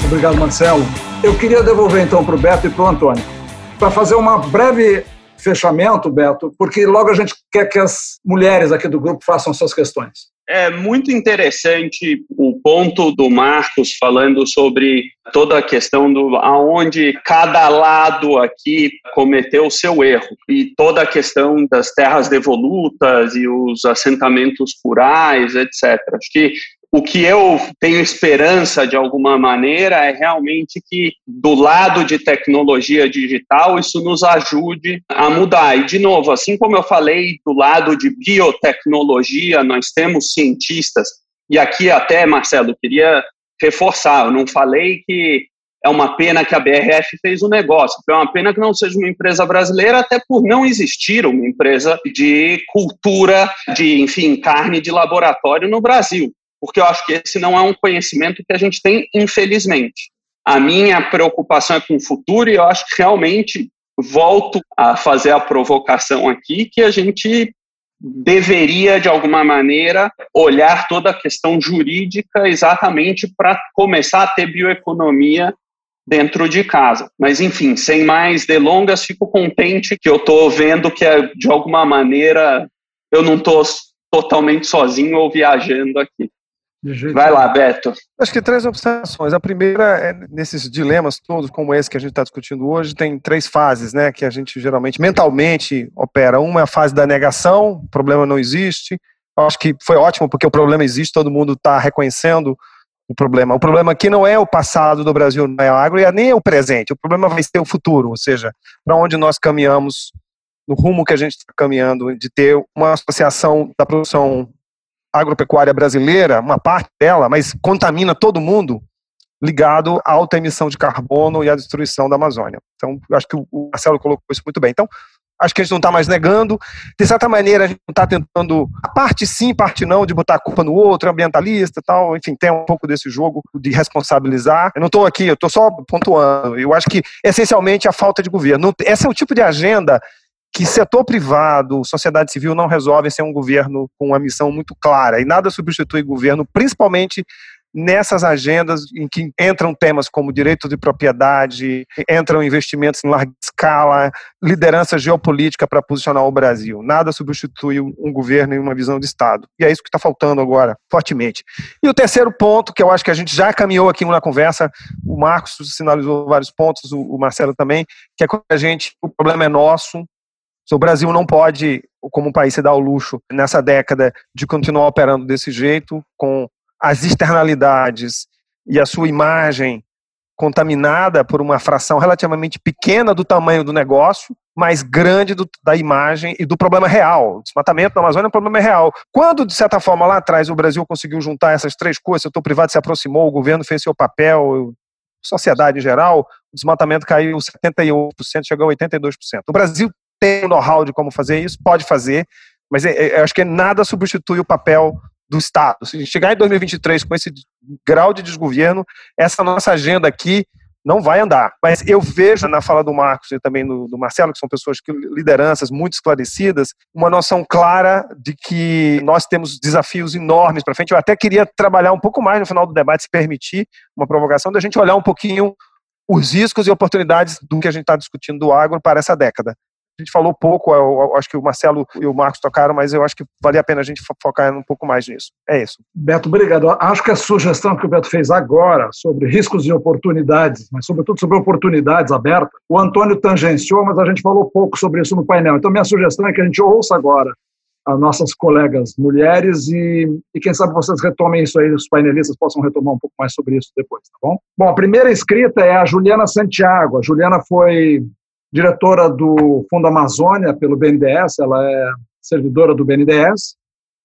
Obrigado, Marcelo. Eu queria devolver então para o Beto e para o Antônio, para fazer uma breve fechamento, Beto, porque logo a gente quer que as mulheres aqui do grupo façam suas questões. É muito interessante o ponto do Marcos falando sobre toda a questão do aonde cada lado aqui cometeu o seu erro e toda a questão das terras devolutas e os assentamentos rurais, etc. Acho que o que eu tenho esperança de alguma maneira é realmente que do lado de tecnologia digital isso nos ajude a mudar. E de novo, assim como eu falei do lado de biotecnologia, nós temos cientistas. E aqui até Marcelo queria reforçar, eu não falei que é uma pena que a BRF fez o um negócio, é uma pena que não seja uma empresa brasileira, até por não existir uma empresa de cultura de, enfim, carne de laboratório no Brasil porque eu acho que esse não é um conhecimento que a gente tem, infelizmente. A minha preocupação é com o futuro e eu acho que realmente volto a fazer a provocação aqui que a gente deveria, de alguma maneira, olhar toda a questão jurídica exatamente para começar a ter bioeconomia dentro de casa. Mas, enfim, sem mais delongas, fico contente que eu estou vendo que, de alguma maneira, eu não estou totalmente sozinho ou viajando aqui. Vai lá, Beto. Acho que três observações. A primeira é nesses dilemas todos, como esse que a gente está discutindo hoje, tem três fases, né? Que a gente geralmente mentalmente opera. Uma é a fase da negação, o problema não existe. Eu acho que foi ótimo porque o problema existe, todo mundo está reconhecendo o problema. O problema aqui não é o passado do Brasil, não é o agro, e nem é o presente. O problema vai ser o futuro, ou seja, para onde nós caminhamos, no rumo que a gente está caminhando, de ter uma associação da produção agropecuária brasileira, uma parte dela, mas contamina todo mundo, ligado à alta emissão de carbono e à destruição da Amazônia. Então, acho que o Marcelo colocou isso muito bem. Então, acho que a gente não está mais negando. De certa maneira, a gente não está tentando, a parte sim, parte não, de botar a culpa no outro, ambientalista tal. Enfim, tem um pouco desse jogo de responsabilizar. Eu não estou aqui, eu estou só pontuando. Eu acho que, essencialmente, a falta de governo. Esse é o tipo de agenda que setor privado, sociedade civil não resolvem sem um governo com uma missão muito clara. E nada substitui governo, principalmente nessas agendas em que entram temas como direito de propriedade, entram investimentos em larga escala, liderança geopolítica para posicionar o Brasil. Nada substitui um governo e uma visão de Estado. E é isso que está faltando agora, fortemente. E o terceiro ponto, que eu acho que a gente já caminhou aqui na conversa, o Marcos sinalizou vários pontos, o Marcelo também, que é que a gente, o problema é nosso, o Brasil não pode, como país, se dar o luxo nessa década de continuar operando desse jeito, com as externalidades e a sua imagem contaminada por uma fração relativamente pequena do tamanho do negócio, mas grande do, da imagem e do problema real. O desmatamento da Amazônia é um problema real. Quando, de certa forma, lá atrás o Brasil conseguiu juntar essas três coisas, o setor privado se aproximou, o governo fez seu papel, sociedade em geral, o desmatamento caiu 71%, chegou a 82%. O Brasil tem o know-how de como fazer isso, pode fazer, mas eu é, é, acho que nada substitui o papel do Estado. Se chegar em 2023 com esse grau de desgoverno, essa nossa agenda aqui não vai andar. Mas eu vejo na fala do Marcos e também do, do Marcelo, que são pessoas que lideranças muito esclarecidas, uma noção clara de que nós temos desafios enormes para frente. Eu até queria trabalhar um pouco mais no final do debate, se permitir uma provocação, da gente olhar um pouquinho os riscos e oportunidades do que a gente está discutindo do agro para essa década a gente falou pouco, eu, eu, acho que o Marcelo e o Marcos tocaram, mas eu acho que valia a pena a gente focar um pouco mais nisso. É isso. Beto, obrigado. Acho que a sugestão que o Beto fez agora sobre riscos e oportunidades, mas sobretudo sobre oportunidades abertas, o Antônio tangenciou, mas a gente falou pouco sobre isso no painel. Então, minha sugestão é que a gente ouça agora as nossas colegas mulheres e, e quem sabe vocês retomem isso aí, os painelistas possam retomar um pouco mais sobre isso depois, tá bom? Bom, a primeira inscrita é a Juliana Santiago. A Juliana foi diretora do Fundo Amazônia pelo BNDES, ela é servidora do BNDES,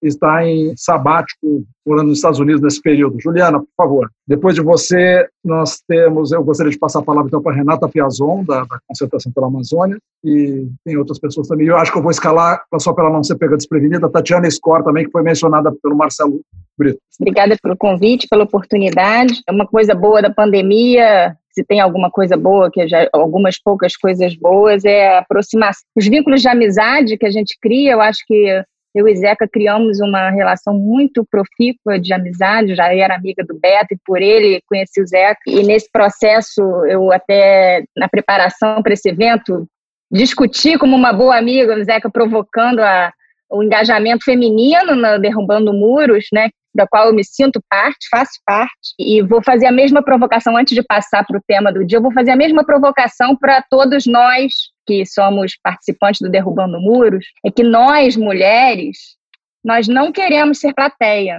está em sabático morando nos Estados Unidos nesse período. Juliana, por favor. Depois de você, nós temos, eu gostaria de passar a palavra então para Renata Piazon, da, da Concertação pela Amazônia, e tem outras pessoas também. Eu acho que eu vou escalar, só para ela não ser pega desprevenida, Tatiana Scor também, que foi mencionada pelo Marcelo Brito. Obrigada pelo convite, pela oportunidade. É uma coisa boa da pandemia, se tem alguma coisa boa, que já algumas poucas coisas boas, é aproximação. Os vínculos de amizade que a gente cria, eu acho que eu e Zeca criamos uma relação muito profícua de amizade, já era amiga do Beto e por ele conheci o Zeca. E nesse processo, eu até, na preparação para esse evento, discuti como uma boa amiga, o Zeca provocando a, o engajamento feminino no Derrubando Muros, né, da qual eu me sinto parte, faço parte, e vou fazer a mesma provocação antes de passar para o tema do dia, eu vou fazer a mesma provocação para todos nós que somos participantes do Derrubando Muros, é que nós, mulheres, nós não queremos ser plateia,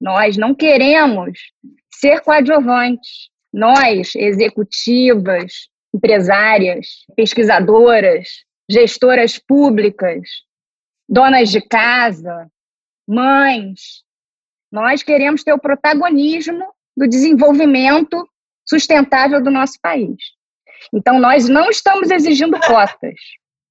nós não queremos ser coadjuvantes. Nós, executivas, empresárias, pesquisadoras, gestoras públicas, donas de casa, mães, nós queremos ter o protagonismo do desenvolvimento sustentável do nosso país. Então, nós não estamos exigindo cotas.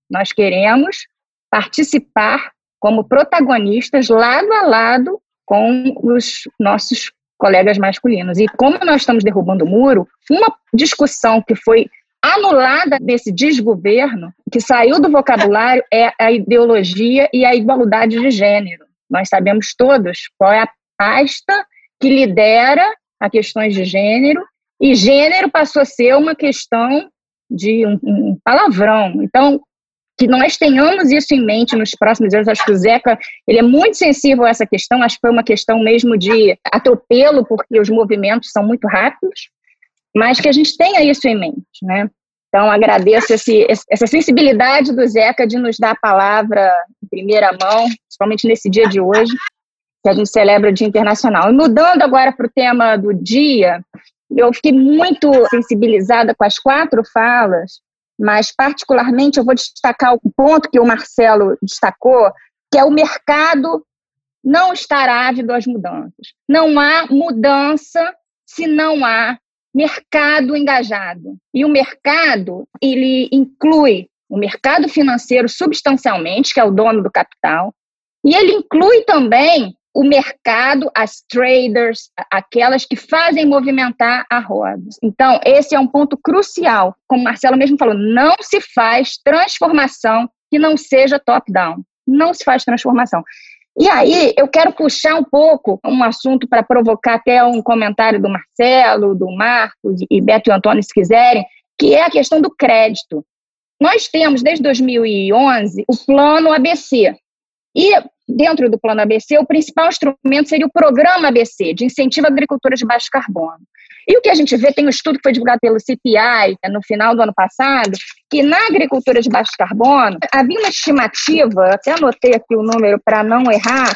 Nós queremos participar como protagonistas lado a lado com os nossos colegas masculinos. E como nós estamos derrubando o muro, uma discussão que foi anulada desse desgoverno, que saiu do vocabulário, é a ideologia e a igualdade de gênero. Nós sabemos todos qual é a pasta que lidera a questões de gênero, e gênero passou a ser uma questão de um, um palavrão. Então, que nós tenhamos isso em mente nos próximos anos. Acho que o Zeca ele é muito sensível a essa questão. Acho que foi uma questão mesmo de atropelo, porque os movimentos são muito rápidos, mas que a gente tenha isso em mente, né? Então, agradeço esse, essa sensibilidade do Zeca de nos dar a palavra em primeira mão, principalmente nesse dia de hoje, que a gente celebra o Dia Internacional. E mudando agora para o tema do dia, eu fiquei muito sensibilizada com as quatro falas, mas particularmente eu vou destacar o ponto que o Marcelo destacou, que é o mercado não estar ávido às mudanças. Não há mudança se não há mercado engajado. E o mercado, ele inclui o mercado financeiro substancialmente, que é o dono do capital, e ele inclui também o mercado, as traders, aquelas que fazem movimentar a roda. Então, esse é um ponto crucial. Como o Marcelo mesmo falou, não se faz transformação que não seja top-down. Não se faz transformação. E aí, eu quero puxar um pouco um assunto para provocar até um comentário do Marcelo, do Marcos e Beto e Antônio, se quiserem, que é a questão do crédito. Nós temos, desde 2011, o Plano ABC. E dentro do plano ABC, o principal instrumento seria o programa ABC, de incentivo à agricultura de baixo carbono. E o que a gente vê, tem um estudo que foi divulgado pelo CPI no final do ano passado, que na agricultura de baixo carbono havia uma estimativa, até anotei aqui o número para não errar,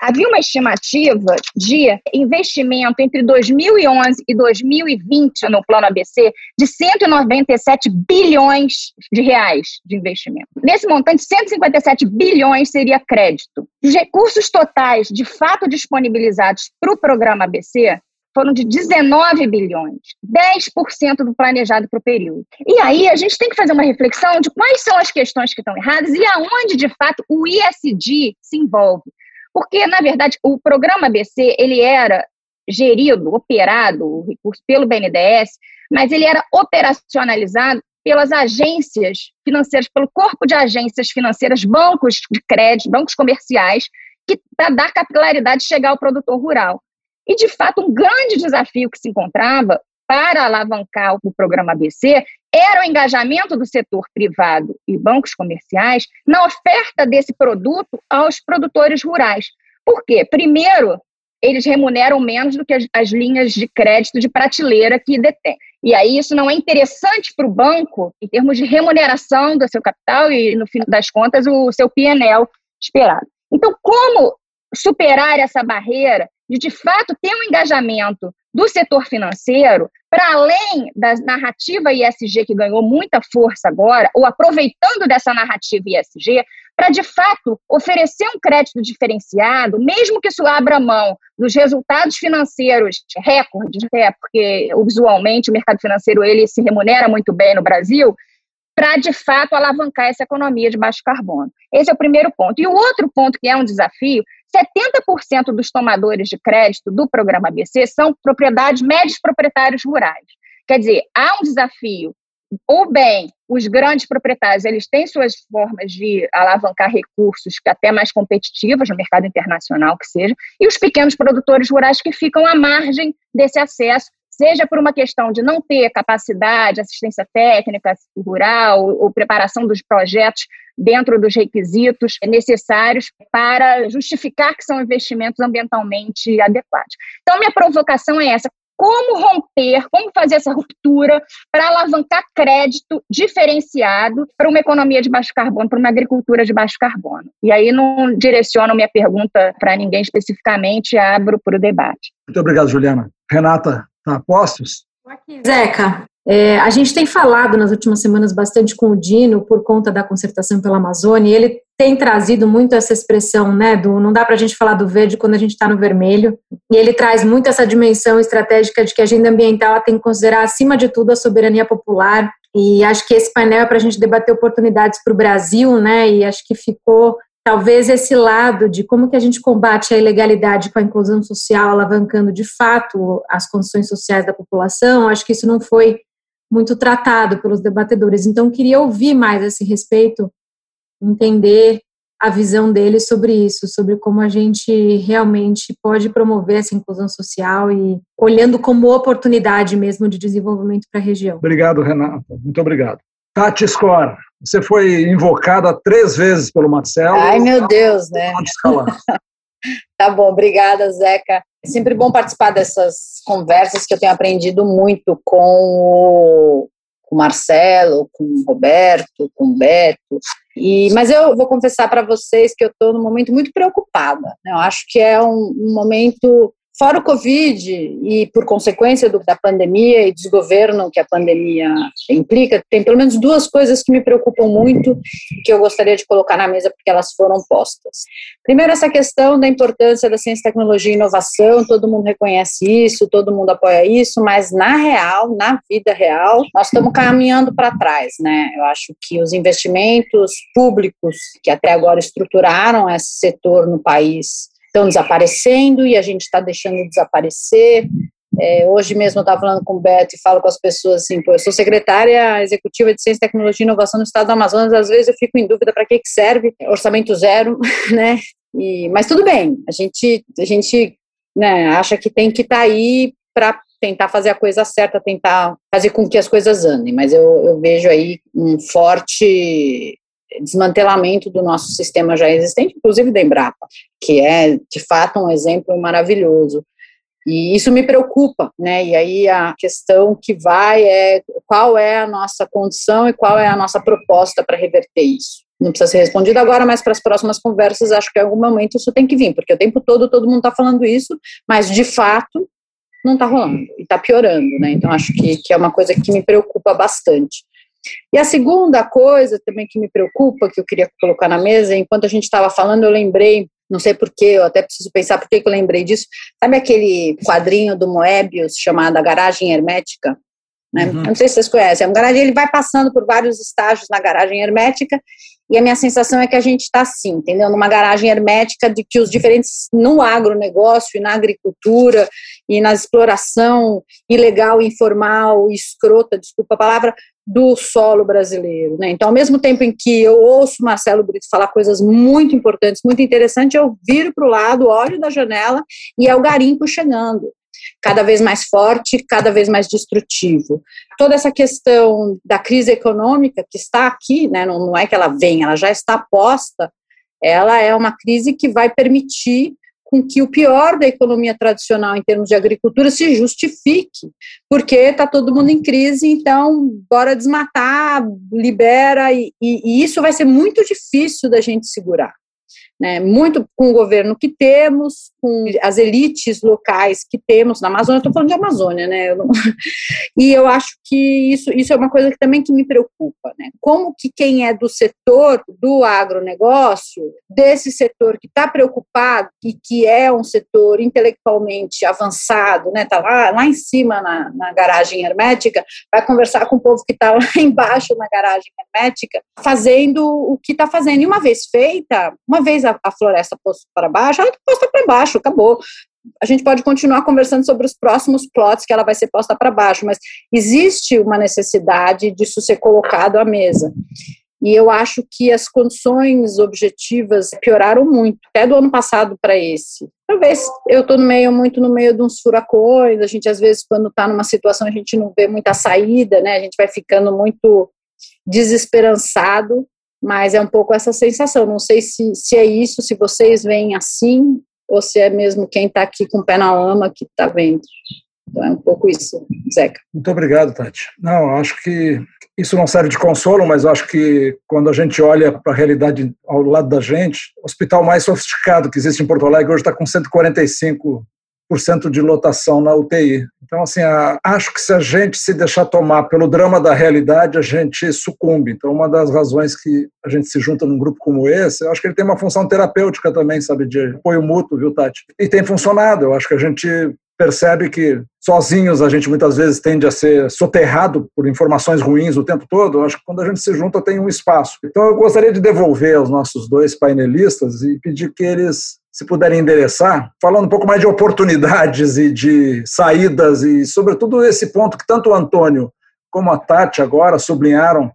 havia uma estimativa de investimento entre 2011 e 2020 no plano ABC de 197 bilhões de reais de investimento. Nesse montante, 157 bilhões seria crédito. Os recursos totais de fato disponibilizados para o programa ABC foram de 19 bilhões, 10% do planejado para o período. E aí a gente tem que fazer uma reflexão de quais são as questões que estão erradas e aonde, de fato, o ISD se envolve. Porque, na verdade, o programa ABC, ele era gerido, operado, o recurso pelo BNDES, mas ele era operacionalizado pelas agências financeiras, pelo corpo de agências financeiras, bancos de crédito, bancos comerciais, que para dar capilaridade chegar ao produtor rural. E, de fato, um grande desafio que se encontrava para alavancar o programa ABC era o engajamento do setor privado e bancos comerciais na oferta desse produto aos produtores rurais. Por quê? Primeiro, eles remuneram menos do que as, as linhas de crédito de prateleira que detêm. E aí isso não é interessante para o banco em termos de remuneração do seu capital e, no fim das contas, o seu PNL esperado. Então, como superar essa barreira de, de fato, ter um engajamento do setor financeiro, para além da narrativa ISG que ganhou muita força agora, ou aproveitando dessa narrativa ISG, para de fato oferecer um crédito diferenciado, mesmo que isso abra mão dos resultados financeiros recordes, é, porque usualmente o mercado financeiro ele se remunera muito bem no Brasil, para de fato alavancar essa economia de baixo carbono. Esse é o primeiro ponto. E o outro ponto que é um desafio 70% dos tomadores de crédito do programa ABC são propriedades, médios proprietários rurais. Quer dizer, há um desafio. Ou bem, os grandes proprietários eles têm suas formas de alavancar recursos até mais competitivas no mercado internacional que seja, e os pequenos produtores rurais que ficam à margem desse acesso seja por uma questão de não ter capacidade, assistência técnica rural ou preparação dos projetos dentro dos requisitos necessários para justificar que são investimentos ambientalmente adequados. Então, minha provocação é essa: como romper, como fazer essa ruptura para alavancar crédito diferenciado para uma economia de baixo carbono, para uma agricultura de baixo carbono. E aí não direciono minha pergunta para ninguém especificamente, abro para o debate. Muito obrigado, Juliana. Renata, Tá, postos? Zeca, é, a gente tem falado nas últimas semanas bastante com o Dino por conta da concertação pela Amazônia, e ele tem trazido muito essa expressão, né, do não dá para a gente falar do verde quando a gente está no vermelho, e ele traz muito essa dimensão estratégica de que a agenda ambiental tem que considerar, acima de tudo, a soberania popular, e acho que esse painel é para a gente debater oportunidades para o Brasil, né, e acho que ficou talvez esse lado de como que a gente combate a ilegalidade com a inclusão social, alavancando de fato as condições sociais da população, acho que isso não foi muito tratado pelos debatedores. Então, queria ouvir mais a esse respeito, entender a visão deles sobre isso, sobre como a gente realmente pode promover essa inclusão social e olhando como oportunidade mesmo de desenvolvimento para a região. Obrigado, Renata. Muito obrigado. Tati Score, você foi invocada três vezes pelo Marcelo. Ai, meu Deus, né? tá bom, obrigada, Zeca. É sempre bom participar dessas conversas que eu tenho aprendido muito com o, com o Marcelo, com o Roberto, com o Beto. E, mas eu vou confessar para vocês que eu estou num momento muito preocupada. Né? Eu acho que é um, um momento Fora o Covid e por consequência do, da pandemia e desgoverno que a pandemia implica, tem pelo menos duas coisas que me preocupam muito e que eu gostaria de colocar na mesa porque elas foram postas. Primeiro, essa questão da importância da ciência, tecnologia e inovação, todo mundo reconhece isso, todo mundo apoia isso, mas na real, na vida real, nós estamos caminhando para trás, né? Eu acho que os investimentos públicos que até agora estruturaram esse setor no país estão desaparecendo e a gente está deixando de desaparecer. É, hoje mesmo eu estava falando com o Beto e falo com as pessoas assim, eu sou secretária executiva de Ciência, Tecnologia e Inovação no Estado do Amazonas, às vezes eu fico em dúvida para que, que serve, orçamento zero, né, e, mas tudo bem, a gente, a gente né, acha que tem que estar tá aí para tentar fazer a coisa certa, tentar fazer com que as coisas andem, mas eu, eu vejo aí um forte desmantelamento do nosso sistema já existente, inclusive da Embrapa, que é de fato um exemplo maravilhoso. E isso me preocupa, né? E aí a questão que vai é qual é a nossa condição e qual é a nossa proposta para reverter isso. Não precisa ser respondido agora, mas para as próximas conversas acho que em algum momento isso tem que vir, porque o tempo todo todo mundo está falando isso, mas de fato não está rolando e está piorando, né? Então acho que, que é uma coisa que me preocupa bastante. E a segunda coisa também que me preocupa, que eu queria colocar na mesa, enquanto a gente estava falando, eu lembrei, não sei porquê, eu até preciso pensar por que eu lembrei disso. Sabe aquele quadrinho do Moebius chamado A Garagem Hermética? Né? Uhum. Não sei se vocês conhecem. É um garagem, ele vai passando por vários estágios na garagem hermética e a minha sensação é que a gente está assim, entendeu? Numa garagem hermética de que os diferentes, no agronegócio e na agricultura e na exploração ilegal, informal, escrota, desculpa a palavra, do solo brasileiro. Né? Então, ao mesmo tempo em que eu ouço Marcelo Brito falar coisas muito importantes, muito interessantes, eu viro para o lado, olho da janela e é o garimpo chegando cada vez mais forte, cada vez mais destrutivo. Toda essa questão da crise econômica que está aqui, né, não, não é que ela vem, ela já está posta, ela é uma crise que vai permitir com que o pior da economia tradicional em termos de agricultura se justifique, porque está todo mundo em crise, então bora desmatar, libera, e, e, e isso vai ser muito difícil da gente segurar né, muito com o governo que temos, com as elites locais que temos na Amazônia, estou falando de Amazônia, né, eu não... e eu acho que isso, isso é uma coisa que também que me preocupa, né, como que quem é do setor do agronegócio, desse setor que está preocupado e que é um setor intelectualmente avançado, né, está lá, lá em cima na, na garagem hermética, vai conversar com o povo que está lá embaixo na garagem hermética, fazendo o que está fazendo, e uma vez feita, uma vez a, a floresta posta para baixo, ela posta para baixo, acabou. A gente pode continuar conversando sobre os próximos plots que ela vai ser posta para baixo, mas existe uma necessidade disso ser colocado à mesa. E eu acho que as condições objetivas pioraram muito, até do ano passado para esse. Talvez eu estou meio, muito no meio de uns furacões, a gente às vezes quando está numa situação a gente não vê muita saída, né? A gente vai ficando muito desesperançado mas é um pouco essa sensação. Não sei se, se é isso, se vocês veem assim, ou se é mesmo quem está aqui com o pé na lama que está vendo. Então é um pouco isso, Zeca. Muito obrigado, Tati. Não, acho que isso não serve de consolo, mas acho que quando a gente olha para a realidade ao lado da gente, o hospital mais sofisticado que existe em Porto Alegre hoje está com 145 de lotação na UTI. Então, assim, acho que se a gente se deixar tomar pelo drama da realidade, a gente sucumbe. Então, uma das razões que a gente se junta num grupo como esse, eu acho que ele tem uma função terapêutica também, sabe, de apoio mútuo, viu, Tati? E tem funcionado. Eu acho que a gente percebe que sozinhos a gente muitas vezes tende a ser soterrado por informações ruins o tempo todo. Eu acho que quando a gente se junta tem um espaço. Então eu gostaria de devolver aos nossos dois painelistas e pedir que eles se puderem endereçar, falando um pouco mais de oportunidades e de saídas e, sobretudo, esse ponto que tanto o Antônio como a Tati agora sublinharam,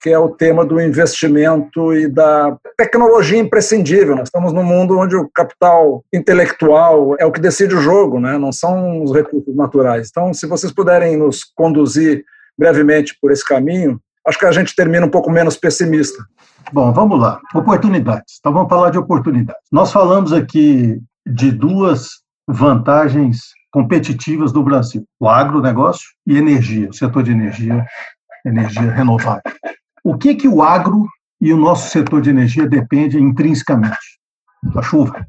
que é o tema do investimento e da tecnologia imprescindível. Nós estamos num mundo onde o capital intelectual é o que decide o jogo, né? não são os recursos naturais. Então, se vocês puderem nos conduzir brevemente por esse caminho, acho que a gente termina um pouco menos pessimista. Bom, vamos lá. Oportunidades. Então vamos falar de oportunidades. Nós falamos aqui de duas vantagens competitivas do Brasil: o agronegócio e energia, o setor de energia, energia renovável. O que que o agro e o nosso setor de energia depende intrinsecamente? Da chuva.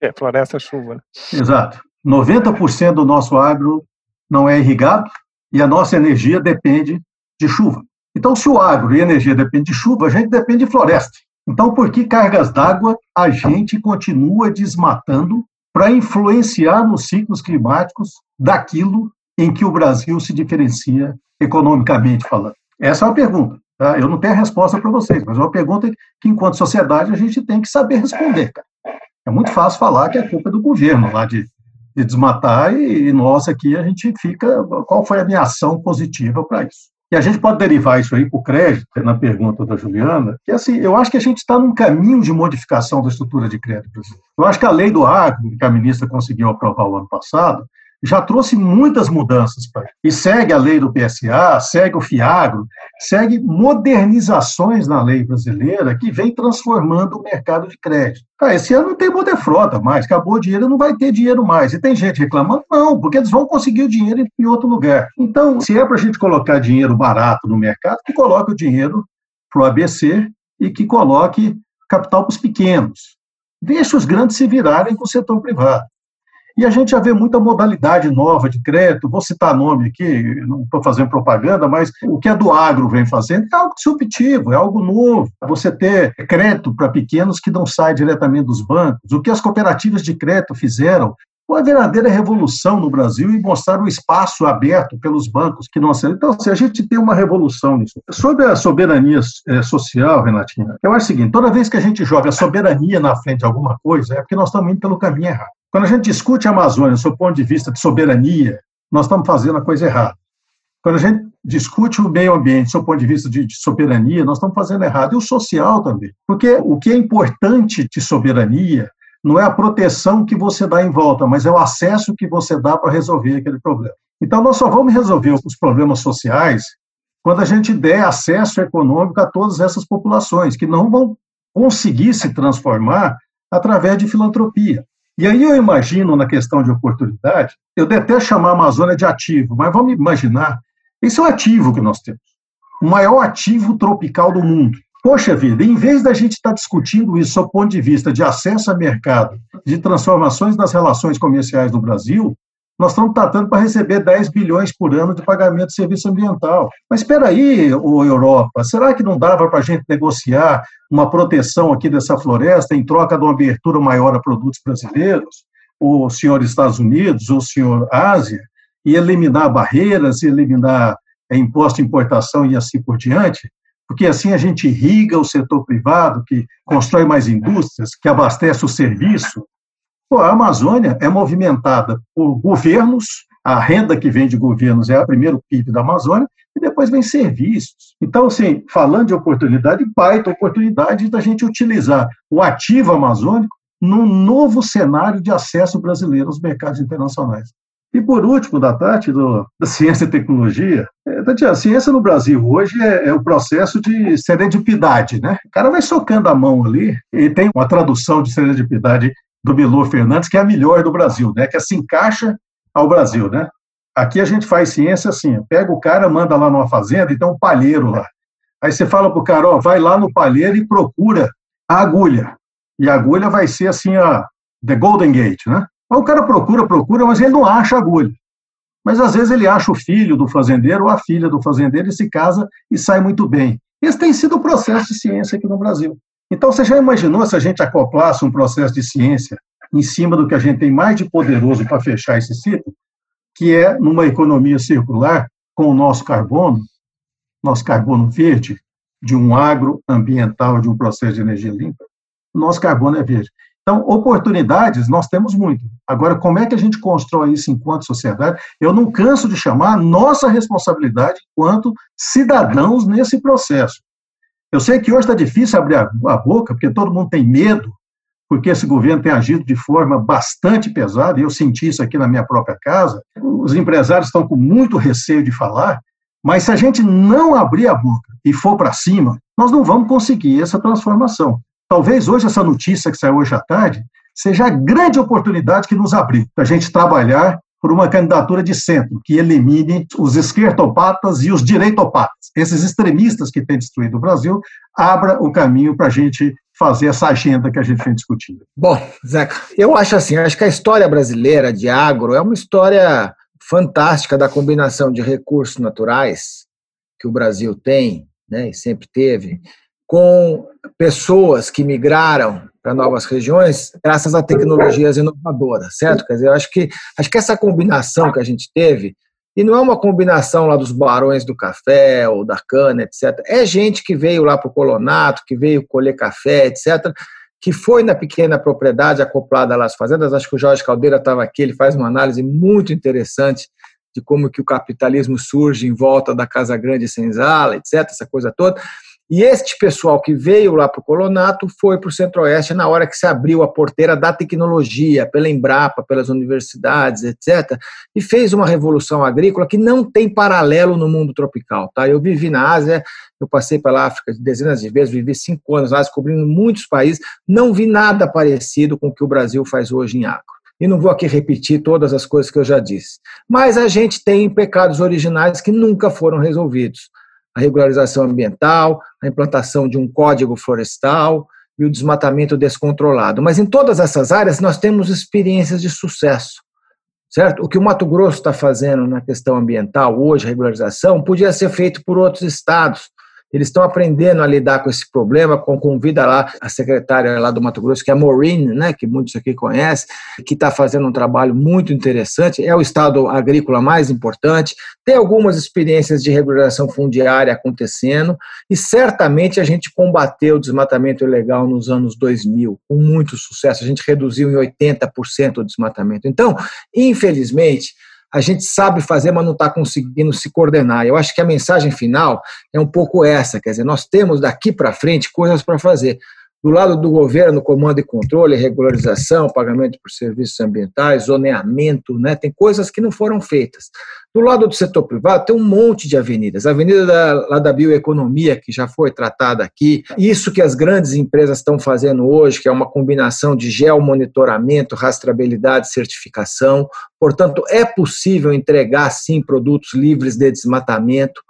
É, floresta, chuva. Né? Exato. 90% do nosso agro não é irrigado e a nossa energia depende de chuva. Então, se o agro e a energia dependem de chuva, a gente depende de floresta. Então, por que cargas d'água a gente continua desmatando para influenciar nos ciclos climáticos daquilo em que o Brasil se diferencia economicamente falando? Essa é uma pergunta. Tá? Eu não tenho a resposta para vocês, mas é uma pergunta que, enquanto sociedade, a gente tem que saber responder. Cara. É muito fácil falar que é culpa do governo lá de, de desmatar e, e nós aqui a gente fica. Qual foi a minha ação positiva para isso? E a gente pode derivar isso aí para o crédito, na pergunta da Juliana, que assim, eu acho que a gente está num caminho de modificação da estrutura de crédito. Eu acho que a lei do agro, que a ministra conseguiu aprovar o ano passado, já trouxe muitas mudanças para E segue a lei do PSA, segue o FIAGRO, segue modernizações na lei brasileira que vem transformando o mercado de crédito. Ah, esse ano não tem frota mais, acabou o dinheiro, não vai ter dinheiro mais. E tem gente reclamando? Não, porque eles vão conseguir o dinheiro em outro lugar. Então, se é para a gente colocar dinheiro barato no mercado, que coloque o dinheiro para o ABC e que coloque capital para os pequenos. Deixa os grandes se virarem com o setor privado. E a gente já vê muita modalidade nova de crédito, vou citar nome aqui, não estou fazendo propaganda, mas o que a do agro vem fazendo é algo disruptivo, é algo novo. Você ter crédito para pequenos que não sai diretamente dos bancos, o que as cooperativas de crédito fizeram uma verdadeira revolução no Brasil e mostrar o espaço aberto pelos bancos que não são. Então, se a gente tem uma revolução nisso. Sobre a soberania é, social, Renatinha, eu acho o seguinte: toda vez que a gente joga a soberania na frente de alguma coisa, é porque nós estamos indo pelo caminho errado. Quando a gente discute a Amazônia, do ponto de vista de soberania, nós estamos fazendo a coisa errada. Quando a gente discute o meio ambiente, do ponto de vista de, de, soberania, nós estamos fazendo errado. E o social também. Porque o que é importante de soberania não é a proteção que você dá em volta, mas é o acesso que você dá para resolver aquele problema. Então, nós só vamos resolver os problemas sociais quando a gente der acesso econômico a todas essas populações, que não vão conseguir se transformar através de filantropia. E aí eu imagino, na questão de oportunidade, eu detesto chamar a Amazônia de ativo, mas vamos imaginar, esse é o ativo que nós temos, o maior ativo tropical do mundo. Poxa vida, em vez da gente estar discutindo isso do ponto de vista de acesso a mercado, de transformações das relações comerciais do Brasil, nós estamos tratando para receber 10 bilhões por ano de pagamento de serviço ambiental. Mas espera aí, Europa, será que não dava para a gente negociar uma proteção aqui dessa floresta em troca de uma abertura maior a produtos brasileiros? O senhor Estados Unidos, o senhor Ásia, e eliminar barreiras, eliminar é, imposto de importação e assim por diante? Porque assim a gente irriga o setor privado, que constrói mais indústrias, que abastece o serviço, Pô, a Amazônia é movimentada por governos, a renda que vem de governos é a primeiro PIB da Amazônia, e depois vem serviços. Então, assim, falando de oportunidade, baita oportunidade da gente utilizar o ativo amazônico num novo cenário de acesso brasileiro aos mercados internacionais. E por último, da Tati, do, da ciência e tecnologia, é, Tati, a ciência no Brasil hoje é, é, o processo de serendipidade, né? O cara vai socando a mão ali, e tem uma tradução de serendipidade do Bilu Fernandes, que é a melhor do Brasil, né? Que se encaixa ao Brasil, né? Aqui a gente faz ciência assim, pega o cara, manda lá numa fazenda e tem um palheiro lá. Aí você fala pro cara, ó, vai lá no palheiro e procura a agulha. E a agulha vai ser assim, a The Golden Gate, né? Aí o cara procura, procura, mas ele não acha a agulha. Mas às vezes ele acha o filho do fazendeiro ou a filha do fazendeiro e se casa e sai muito bem. Esse tem sido o processo de ciência aqui no Brasil. Então, você já imaginou se a gente acoplasse um processo de ciência em cima do que a gente tem mais de poderoso para fechar esse ciclo, que é numa economia circular com o nosso carbono, nosso carbono verde, de um agroambiental, de um processo de energia limpa, nosso carbono é verde. Então, oportunidades nós temos muito. Agora, como é que a gente constrói isso enquanto sociedade? Eu não canso de chamar nossa responsabilidade enquanto cidadãos nesse processo. Eu sei que hoje está difícil abrir a, boca, porque todo mundo tem medo, porque esse governo tem agido de forma bastante pesada, e eu senti isso aqui na minha própria casa. Os empresários estão com muito receio de falar, Mas se a gente não abrir a boca e for para cima, nós não vamos conseguir essa transformação. Talvez hoje essa notícia que saiu hoje à tarde seja a grande oportunidade que nos abriu para a gente trabalhar por uma candidatura de centro que elimine os esquerdopatas e os direitopatas. Esses extremistas que têm destruído o Brasil, abra o caminho para a gente fazer essa agenda que a gente vem discutindo. Bom, Zeca, eu acho assim, acho que a história brasileira de agro é uma história fantástica da combinação de recursos naturais que o Brasil tem, né, e sempre teve, com pessoas que migraram para novas regiões graças a tecnologias inovadoras, certo? Quer dizer, eu acho que acho que essa combinação que a gente teve e não é uma combinação lá dos barões do café ou da cana, etc. É gente que veio lá para o colonato, que veio colher café, etc., que foi na pequena propriedade acoplada lá às fazendas. Acho que o Jorge Caldeira estava aqui, ele faz uma análise muito interessante de como que o capitalismo surge em volta da Casa Grande Senzala, etc., essa coisa toda. E este pessoal que veio lá para o Colonato foi para o Centro-Oeste na hora que se abriu a porteira da tecnologia, pela Embrapa, pelas universidades, etc., e fez uma revolução agrícola que não tem paralelo no mundo tropical. Tá? Eu vivi na Ásia, eu passei pela África dezenas de vezes, vivi cinco anos lá, descobrindo muitos países, não vi nada parecido com o que o Brasil faz hoje em agro e não vou aqui repetir todas as coisas que eu já disse. Mas a gente tem pecados originais que nunca foram resolvidos a regularização ambiental, a implantação de um código florestal e o desmatamento descontrolado. Mas em todas essas áreas nós temos experiências de sucesso, certo? O que o Mato Grosso está fazendo na questão ambiental hoje, regularização, podia ser feito por outros estados. Eles estão aprendendo a lidar com esse problema, com convida lá a secretária lá do Mato Grosso, que é a Maureen, né, que muitos aqui conhecem, que está fazendo um trabalho muito interessante, é o estado agrícola mais importante, tem algumas experiências de regularização fundiária acontecendo, e certamente a gente combateu o desmatamento ilegal nos anos 2000, com muito sucesso, a gente reduziu em 80% o desmatamento. Então, infelizmente, a gente sabe fazer, mas não está conseguindo se coordenar. Eu acho que a mensagem final é um pouco essa, quer dizer, nós temos daqui para frente coisas para fazer. Do lado do governo, comando e controle, regularização, pagamento por serviços ambientais, zoneamento, né? tem coisas que não foram feitas. Do lado do setor privado, tem um monte de avenidas. A avenida da, lá da bioeconomia, que já foi tratada aqui, isso que as grandes empresas estão fazendo hoje, que é uma combinação de geomonitoramento, rastreabilidade, certificação. Portanto, é possível entregar, sim, produtos livres de desmatamento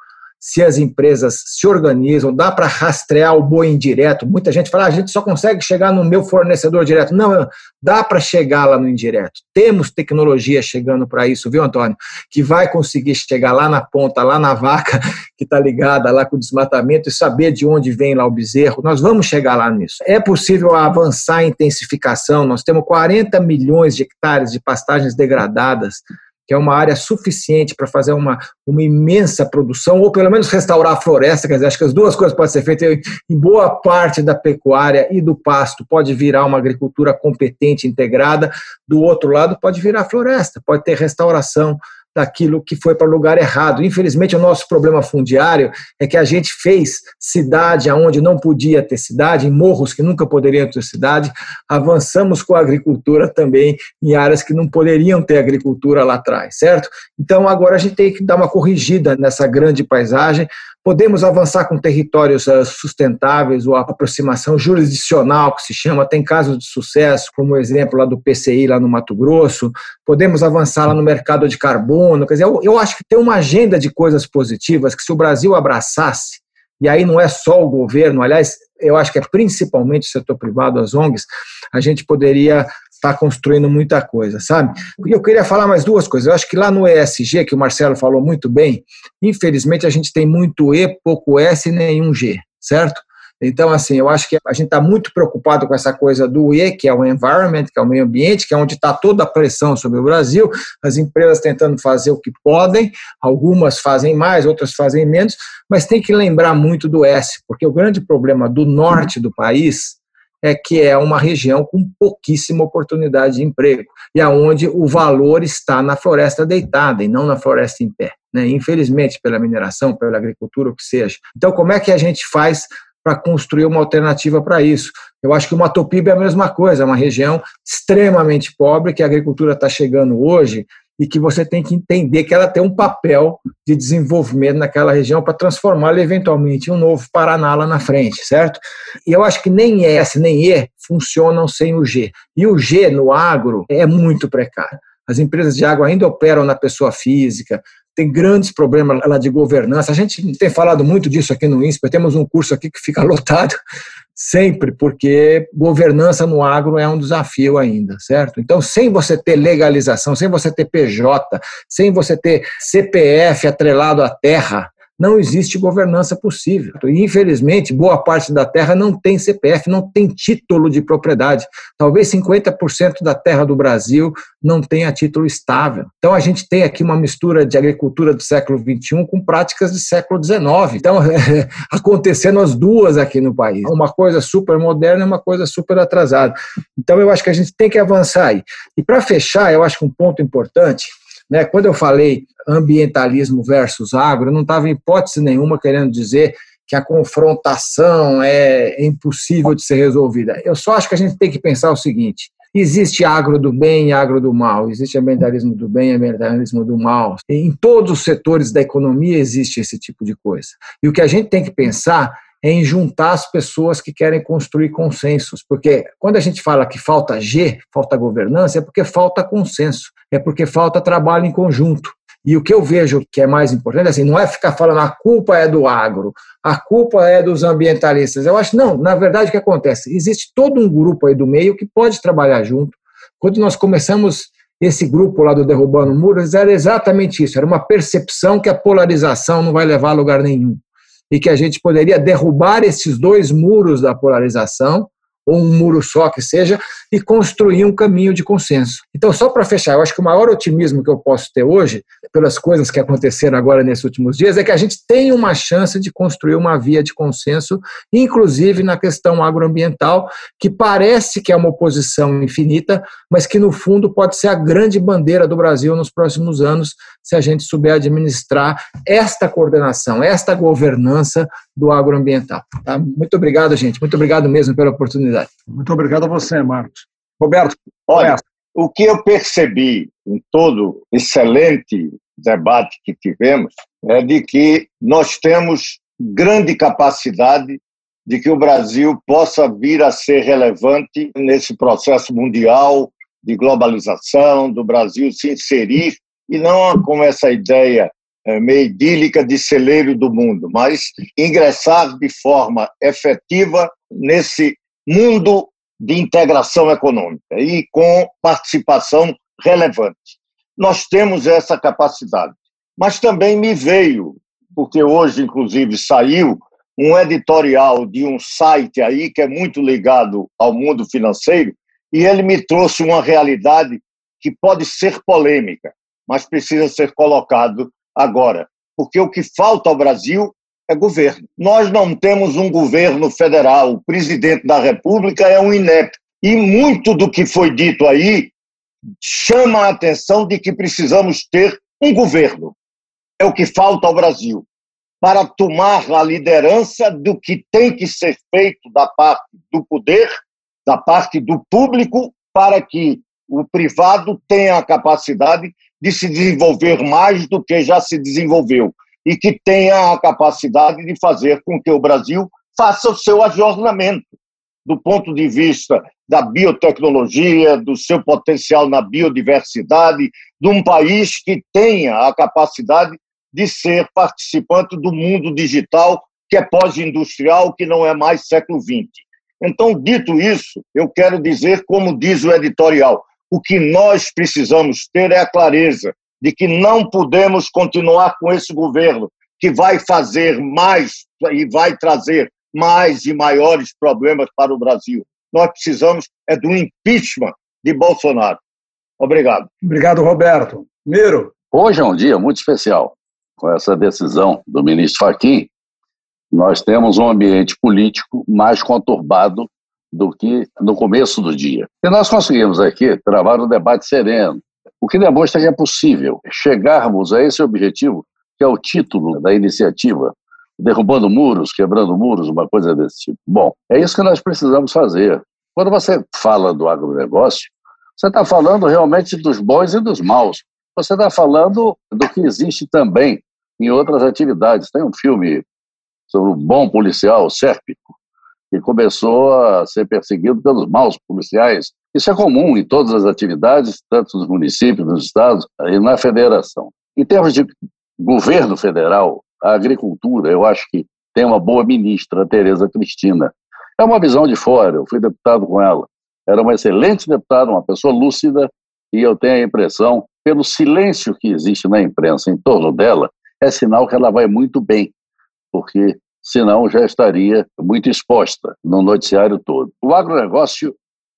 se as empresas se organizam, dá para rastrear o boi indireto. Muita gente fala, ah, a gente só consegue chegar no meu fornecedor direto. Não, dá para chegar lá no indireto. Temos tecnologia chegando para isso, viu, Antônio? Que vai conseguir chegar lá na ponta, lá na vaca que está ligada lá com o desmatamento e saber de onde vem lá o bezerro. Nós vamos chegar lá nisso. É possível avançar em intensificação. Nós temos 40 milhões de hectares de pastagens degradadas que é uma área suficiente para fazer uma, uma imensa produção, ou pelo menos restaurar a floresta, quer dizer, acho que as duas coisas podem ser feitas. Em boa parte da pecuária e do pasto, pode virar uma agricultura competente, integrada, do outro lado pode virar floresta, pode ter restauração, daquilo que foi para o lugar errado. Infelizmente, o nosso problema fundiário é que a gente fez cidade aonde não podia ter cidade, em morros que nunca poderiam ter cidade, avançamos com a agricultura também em áreas que não poderiam ter agricultura lá atrás, certo? Então, agora a gente tem que dar uma corrigida nessa grande paisagem, Podemos avançar com territórios eh, sustentáveis ou a aproximação jurisdicional, que se chama, tem casos de sucesso, como o exemplo lá do PCI, lá no Mato Grosso. Podemos avançar lá no mercado de carbono. Quer dizer, eu, eu acho que tem uma agenda de coisas positivas que, se o Brasil abraçasse, e aí não é só o governo, aliás, eu acho que é principalmente o setor privado, as ONGs, a gente poderia está construindo muita coisa, sabe? E eu queria falar mais duas coisas. Eu acho que lá no ESG, que o Marcelo falou muito bem, infelizmente a gente tem muito E, pouco S e nenhum G, certo? Então, assim, eu acho que a gente está muito preocupado com essa coisa do E, que é o environment, que é o meio ambiente, que é onde está toda a pressão sobre o Brasil, as empresas tentando fazer o que podem, algumas fazem mais, outras fazem menos, mas tem que lembrar muito do S, porque o grande problema do norte do país é que é uma região com pouquíssima oportunidade de emprego e aonde o valor está na floresta deitada e não na floresta em pé. Né? Infelizmente, pela mineração, pela agricultura, o que seja. Então, como é que a gente faz para construir uma alternativa para isso? Eu acho que o Matopiba é a mesma coisa, é uma região extremamente pobre que a agricultura está chegando hoje e que você tem que entender que ela tem um papel de desenvolvimento naquela região para transformá-la eventualmente em um novo Paraná lá na frente, certo? E eu acho que nem S nem E funcionam sem o G. E o G no agro é muito precário. As empresas de água ainda operam na pessoa física, tem grandes problemas lá de governança. A gente tem falado muito disso aqui no INSPER, temos um curso aqui que fica lotado sempre, porque governança no agro é um desafio ainda, certo? Então, sem você ter legalização, sem você ter PJ, sem você ter CPF atrelado à terra, não existe governança possível. E, infelizmente, boa parte da terra não tem CPF, não tem título de propriedade. Talvez 50% da terra do Brasil não tenha título estável. Então, a gente tem aqui uma mistura de agricultura do século XXI com práticas do século XIX. Então, acontecendo as duas aqui no país. Uma coisa super moderna e uma coisa super atrasada. Então, eu acho que a gente tem que avançar aí. E, para fechar, eu acho que um ponto importante né? Quando eu falei ambientalismo versus agro, eu não estava em hipótese nenhuma querendo dizer que a confrontação é impossível de ser resolvida. Eu só acho que a gente tem que pensar o seguinte: existe agro do bem e agro do mal, existe ambientalismo do bem e ambientalismo do mal. Em todos os setores da economia existe esse tipo de coisa. E o que a gente tem que pensar em juntar as pessoas que querem construir consensos. Porque quando a gente fala que falta G, falta governança, é porque falta consenso, é porque falta trabalho em conjunto. E o que eu vejo que é mais importante, assim, não é ficar falando a culpa é do agro, a culpa é dos ambientalistas. Eu acho, não, na verdade o que acontece? Existe todo um grupo aí do meio que pode trabalhar junto. Quando nós começamos esse grupo lá do Derrubando Muros, era exatamente isso, era uma percepção que a polarização não vai levar a lugar nenhum e que a gente poderia derrubar esses dois muros da polarização ou um muro só que seja, e construir um caminho de consenso. Então, só para fechar, eu acho que o maior otimismo que eu posso ter hoje, pelas coisas que aconteceram agora nesses últimos dias, é que a gente tem uma chance de construir uma via de consenso, inclusive na questão agroambiental, que parece que é uma oposição infinita, mas que no fundo pode ser a grande bandeira do Brasil nos próximos anos, se a gente souber administrar esta coordenação, esta governança do agroambiental. Tá? Muito obrigado, gente. Muito obrigado mesmo pela oportunidade. Muito obrigado a você, Marcos. Roberto, olha, o que eu percebi em todo excelente debate que tivemos é de que nós temos grande capacidade de que o Brasil possa vir a ser relevante nesse processo mundial de globalização, do Brasil se inserir, e não com essa ideia é, meio idílica de celeiro do mundo, mas ingressar de forma efetiva nesse mundo de integração econômica e com participação relevante. Nós temos essa capacidade. Mas também me veio, porque hoje, inclusive, saiu um editorial de um site aí que é muito ligado ao mundo financeiro, e ele me trouxe uma realidade que pode ser polêmica, mas precisa ser colocado agora, porque o que falta ao Brasil é governo. Nós não temos um governo federal, o presidente da República é um inepto. E muito do que foi dito aí chama a atenção de que precisamos ter um governo. É o que falta ao Brasil para tomar a liderança do que tem que ser feito da parte do poder, da parte do público, para que o privado tenha a capacidade de se desenvolver mais do que já se desenvolveu e que tenha a capacidade de fazer com que o Brasil faça o seu ajornamento do ponto de vista da biotecnologia, do seu potencial na biodiversidade, de um país que tenha a capacidade de ser participante do mundo digital que é pós-industrial, que não é mais século XX. Então, dito isso, eu quero dizer, como diz o editorial, o que nós precisamos ter é a clareza de que não podemos continuar com esse governo que vai fazer mais e vai trazer mais e maiores problemas para o Brasil. Nós precisamos é do impeachment de Bolsonaro. Obrigado. Obrigado, Roberto. Miro. Hoje é um dia muito especial. Com essa decisão do ministro Fachin, nós temos um ambiente político mais conturbado do que no começo do dia. E nós conseguimos aqui travar um debate sereno, o que demonstra que é possível chegarmos a esse objetivo, que é o título da iniciativa, derrubando muros, quebrando muros, uma coisa desse tipo. Bom, é isso que nós precisamos fazer. Quando você fala do agronegócio, você está falando realmente dos bons e dos maus. Você está falando do que existe também em outras atividades. Tem um filme sobre um bom policial, Sérpico, que começou a ser perseguido pelos maus policiais. Isso é comum em todas as atividades, tanto nos municípios, nos estados e na federação. Em termos de governo federal, a agricultura, eu acho que tem uma boa ministra, a Tereza Cristina. É uma visão de fora, eu fui deputado com ela. Era uma excelente deputada, uma pessoa lúcida, e eu tenho a impressão, pelo silêncio que existe na imprensa em torno dela, é sinal que ela vai muito bem, porque senão já estaria muito exposta no noticiário todo. O agronegócio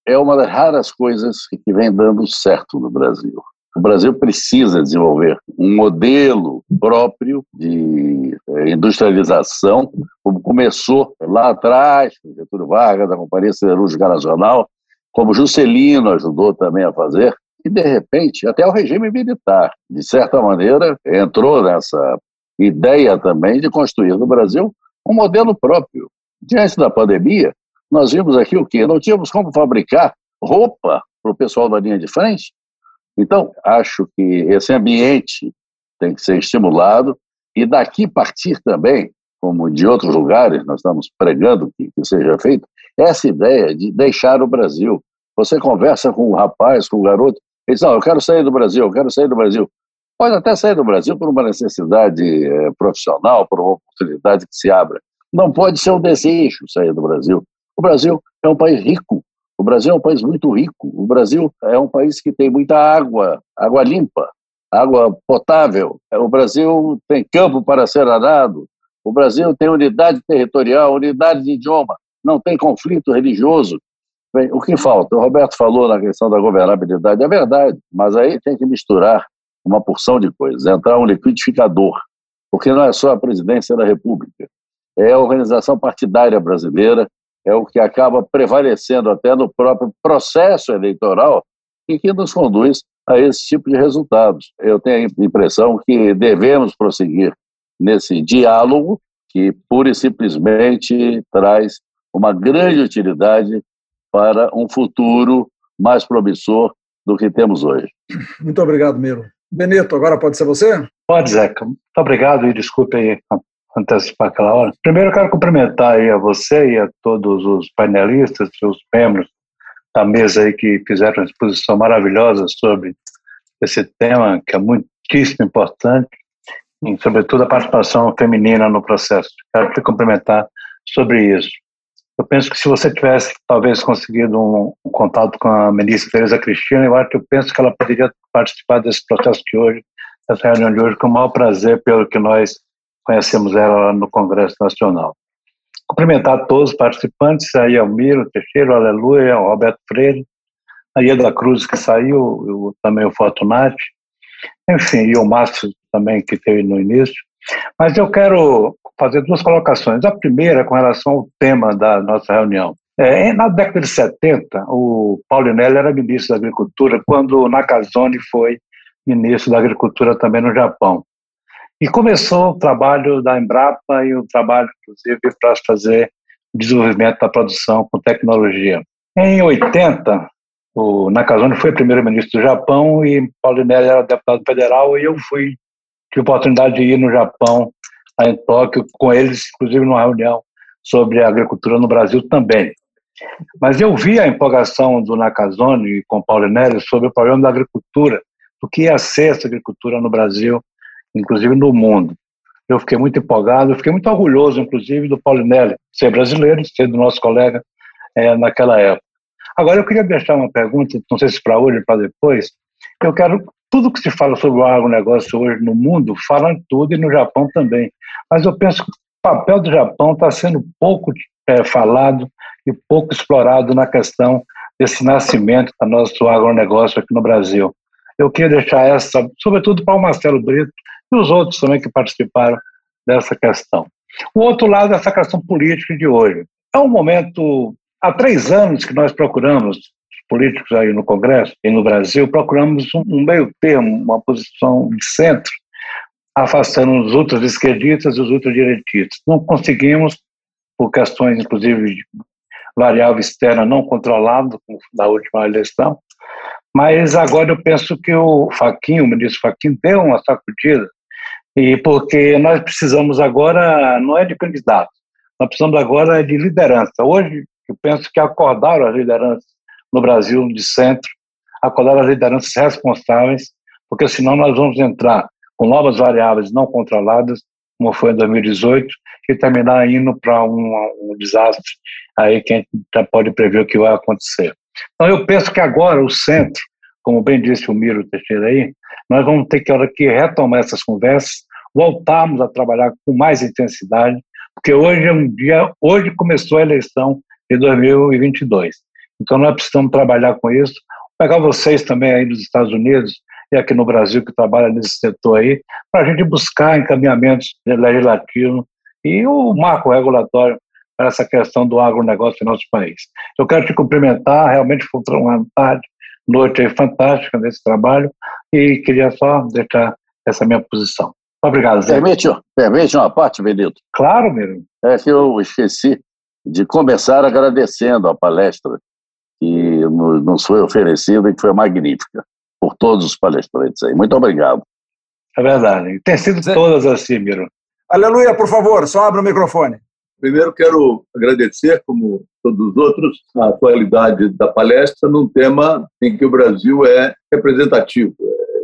é uma das raras coisas que vem dando certo no Brasil. O Brasil precisa desenvolver um modelo próprio de eh, industrialização, como começou lá atrás, com Getúlio Vargas, da Companhia Siderúrgica Nacional, como Juscelino ajudou também a fazer, e de repente até o regime militar, de certa maneira, entrou nessa ideia também de construir no Brasil um modelo próprio. Diante da pandemia, nós vimos aqui o quê? Não tínhamos como fabricar roupa para o pessoal da linha de frente. Então, acho que esse ambiente tem que ser estimulado e daqui partir também, como de outros lugares nós estamos pregando que, que seja feito, essa ideia de deixar o Brasil. Você conversa com o rapaz, com o garoto, ele diz, não, eu quero sair do Brasil, eu quero sair do Brasil. Pode até sair do Brasil por uma necessidade é, profissional, por uma oportunidade que se abra. Não pode ser um desejo sair do Brasil. O Brasil é um país rico. O Brasil é um país muito rico. O Brasil é um país que tem muita água, água limpa, água potável. O Brasil tem campo para ser arado. O Brasil tem unidade territorial, unidade de idioma. Não tem conflito religioso. Bem, o que falta? O Roberto falou na questão da governabilidade, é verdade, mas aí tem que misturar uma porção de coisas, entrar um liquidificador, porque não é só a presidência da República, é a organização partidária brasileira, é o que acaba prevalecendo até no próprio processo eleitoral e que nos conduz a esse tipo de resultados. Eu tenho a impressão que devemos prosseguir nesse diálogo que pura e simplesmente traz uma grande utilidade para um futuro mais promissor do que temos hoje. Muito obrigado, Miro. Benito, agora pode ser você? Pode, Zeca. Muito obrigado e desculpe aí antecipar aquela hora. Primeiro, eu quero cumprimentar aí a você e a todos os panelistas, os membros da mesa aí que fizeram uma exposição maravilhosa sobre esse tema que é muitíssimo importante e, sobretudo, a participação feminina no processo. Quero te cumprimentar sobre isso. Eu penso que se você tivesse talvez conseguido um, um contato com a ministra Tereza Cristina, eu acho que eu penso que ela poderia participar desse processo de hoje, dessa reunião de hoje, com o maior prazer, pelo que nós conhecemos ela no Congresso Nacional. Cumprimentar todos os participantes, aí Almiro Teixeira, Aleluia, o Roberto Freire, a Ieda Cruz que saiu, o, também o Fortunati, enfim, e o Márcio também que teve no início. Mas eu quero fazer duas colocações. A primeira com relação ao tema da nossa reunião. É, na década de 70, o Paulinelli era ministro da Agricultura quando o Nakazone foi ministro da Agricultura também no Japão. E começou o trabalho da Embrapa e o trabalho, inclusive, para fazer desenvolvimento da produção com tecnologia. Em 80, o Nakazone foi primeiro-ministro do Japão e Paulinelli era deputado federal e eu fui tive a oportunidade de ir no Japão em Tóquio com eles, inclusive numa reunião sobre agricultura no Brasil também. Mas eu vi a empolgação do Nakazone com Paulo Nery sobre o problema da agricultura, do que ia ser essa agricultura no Brasil, inclusive no mundo. Eu fiquei muito empolgado, fiquei muito orgulhoso, inclusive, do Paulinelli ser brasileiro, ser do nosso colega é, naquela época. Agora, eu queria deixar uma pergunta, não sei se para hoje ou para depois. Eu quero tudo que se fala sobre o agronegócio hoje no mundo, falam tudo e no Japão também. Mas eu penso que o papel do Japão está sendo pouco é, falado e pouco explorado na questão desse nascimento do nosso agronegócio aqui no Brasil. Eu queria deixar essa, sobretudo para o Marcelo Brito e os outros também que participaram dessa questão. O outro lado, essa questão política de hoje. É um momento, há três anos que nós procuramos políticos aí no Congresso e no Brasil, procuramos um meio termo, uma posição de centro, afastando os outros esquerdistas e os outros direitistas. Não conseguimos, por questões, inclusive, de variável externa não controlada da última eleição, Mas agora eu penso que o Faquinho, o ministro Faquinho, deu uma sacudida, e porque nós precisamos agora, não é de candidato, nós precisamos agora de liderança. Hoje, eu penso que acordaram as lideranças no Brasil de centro, acordaram as lideranças responsáveis, porque senão nós vamos entrar com novas variáveis não controladas, como foi em 2018, e terminar indo para um, um, desastre aí que a gente já pode prever o que vai acontecer. Então eu penso que agora o centro, como bem disse o Miro Teixeira aí, nós vamos ter que, hora que retomar essas conversas, voltarmos a trabalhar com mais intensidade, porque hoje é um dia, hoje começou a eleição de 2022. Então nós precisamos trabalhar com isso. Vou pegar vocês também aí dos Estados Unidos e aqui no Brasil que trabalham nesse setor aí, para a gente buscar encaminhamentos legislativos e o marco regulatório para essa questão do agronegócio em nosso país. Eu quero te cumprimentar, realmente foi uma tarde, noite fantástica nesse trabalho e queria só deixar essa minha posição. Obrigado, Zé. Permite, permite uma parte, Benito? Claro, meu. É que eu esqueci de começar agradecendo a palestra que nos foi oferecida e que foi magnífica por todos os palestrantes aí. Muito obrigado. É verdade. Tem sido Zé. todas assim, Miro. Aleluia, por favor, só abra o microfone. Primeiro, quero agradecer, como todos os outros, a qualidade da palestra num tema em que o Brasil é representativo.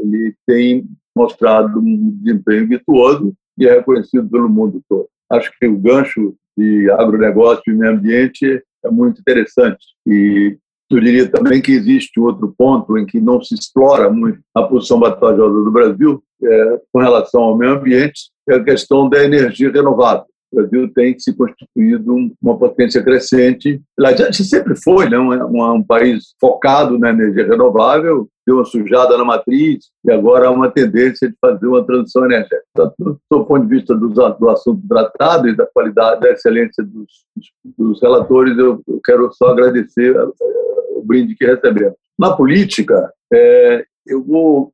Ele tem mostrado um desempenho virtuoso e é reconhecido pelo mundo todo. Acho que o gancho de agronegócio e meio ambiente é muito interessante. E eu diria também que existe outro ponto em que não se explora muito a posição vantajosa do Brasil é, com relação ao meio ambiente, é a questão da energia renovável. O Brasil tem se constituído uma potência crescente. A gente sempre foi né, um, um país focado na energia renovável, deu uma sujada na matriz e agora há uma tendência de fazer uma transição energética. Tanto do ponto de vista do, do assunto tratado e da qualidade, da excelência dos, dos relatores, eu, eu, quero só agradecer eh, o brinde que recebemos. Na política, é, eu vou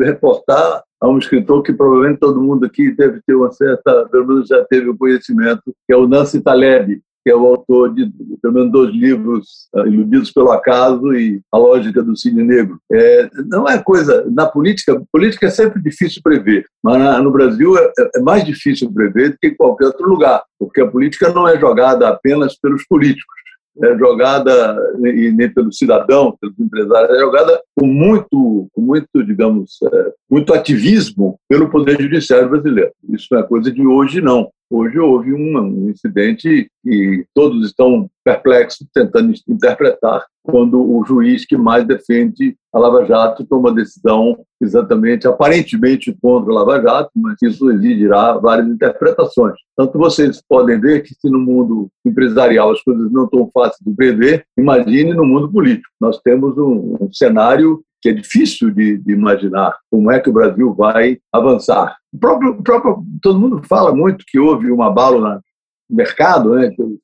reportar a um escritor que provavelmente todo mundo aqui deve ter uma certa, pelo menos já teve o conhecimento, que é o Nancy Taleb, que é o autor de pelo menos dois livros, uh, Iludidos pelo Acaso e A Lógica do Cine Negro. É, não é coisa, na política, política é sempre difícil prever, mas no Brasil é, é, mais difícil prever do que em qualquer outro lugar, porque a política não é jogada apenas pelos políticos, é jogada e nem pelo cidadão, pelos empresários, é jogada com muito, com muito, digamos, é, muito ativismo pelo poder judiciário brasileiro. Isso não é coisa de hoje, não. Hoje houve um, um incidente e todos estão perplexos tentando interpretar quando o juiz que mais defende a Lava Jato toma decisão exatamente, aparentemente contra a Lava Jato, mas isso exigirá várias interpretações. Tanto vocês podem ver que se no mundo empresarial as coisas não estão fáceis de prever, imagine no mundo político. Nós temos um, um cenário que é difícil de, de, imaginar como é que o Brasil vai avançar. O próprio, o próprio, todo mundo fala muito que houve uma bala no mercado, né, que o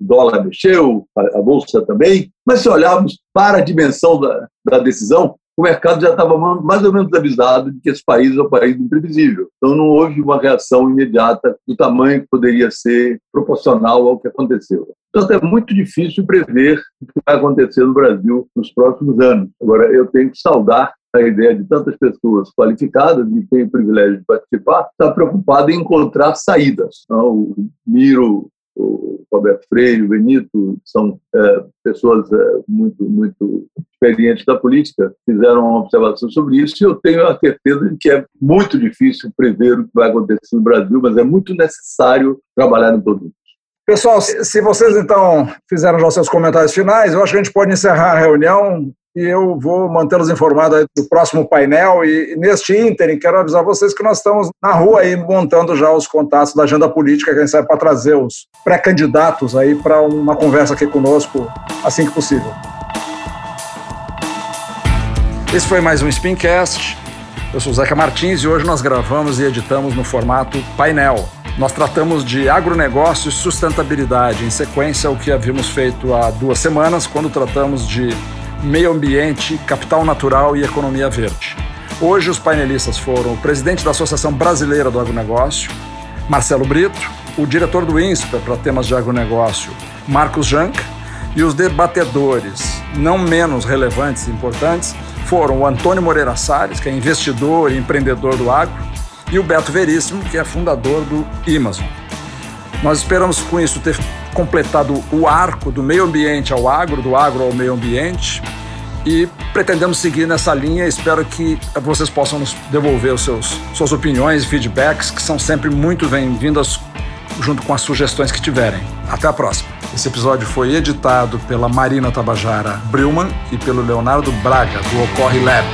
dólar mexeu, a, a bolsa também, mas se olharmos para a dimensão da, da decisão, o mercado já estava mais ou menos avisado de que esse país é um país imprevisível. Então não houve uma reação imediata do tamanho que poderia ser proporcional ao que aconteceu. Então é muito difícil prever o que vai acontecer no Brasil nos próximos anos. Agora, eu tenho que saudar a ideia de tantas pessoas qualificadas e têm o privilégio de participar, está preocupado em encontrar saídas. Então, o Miro o Roberto Freire, o Benito, são é, pessoas é, muito, muito experientes da política, fizeram uma observação sobre isso e eu tenho a certeza de que é muito difícil prever o que vai acontecer no Brasil, mas é muito necessário trabalhar em todo. Pessoal, se vocês então fizeram já seus comentários finais, eu acho que a gente pode encerrar a reunião e eu vou mantê-los informados do próximo painel. E, neste ínterim, quero avisar vocês que nós estamos na rua aí montando já os contatos da agenda política, quem sabe para trazer os pré-candidatos aí para uma conversa aqui conosco assim que possível. Esse foi mais um Spincast. Eu sou Zeca Martins e hoje nós gravamos e editamos no formato painel. Nós tratamos de agronegócio e sustentabilidade, em sequência ao que havíamos feito há duas semanas, quando tratamos de meio ambiente, capital natural e economia verde. Hoje os painelistas foram o presidente da Associação Brasileira do Agronegócio, Marcelo Brito, o diretor do INSPER para temas de agronegócio, Marcos Jank, E os debatedores, não menos relevantes e importantes, foram o Antônio Moreira Salles, que é investidor e empreendedor do agro, e o Beto Veríssimo, que é fundador do Amazon. Nós esperamos com isso ter completado o arco do meio ambiente ao agro, do agro ao meio ambiente, e pretendemos seguir nessa linha. Espero que vocês possam nos devolver os seus suas opiniões feedbacks, que são sempre muito bem-vindas junto com as sugestões que tiverem. Até a próxima. Esse episódio foi editado pela Marina Tabajara Brilman e pelo Leonardo Braga, do Ocorre Lab.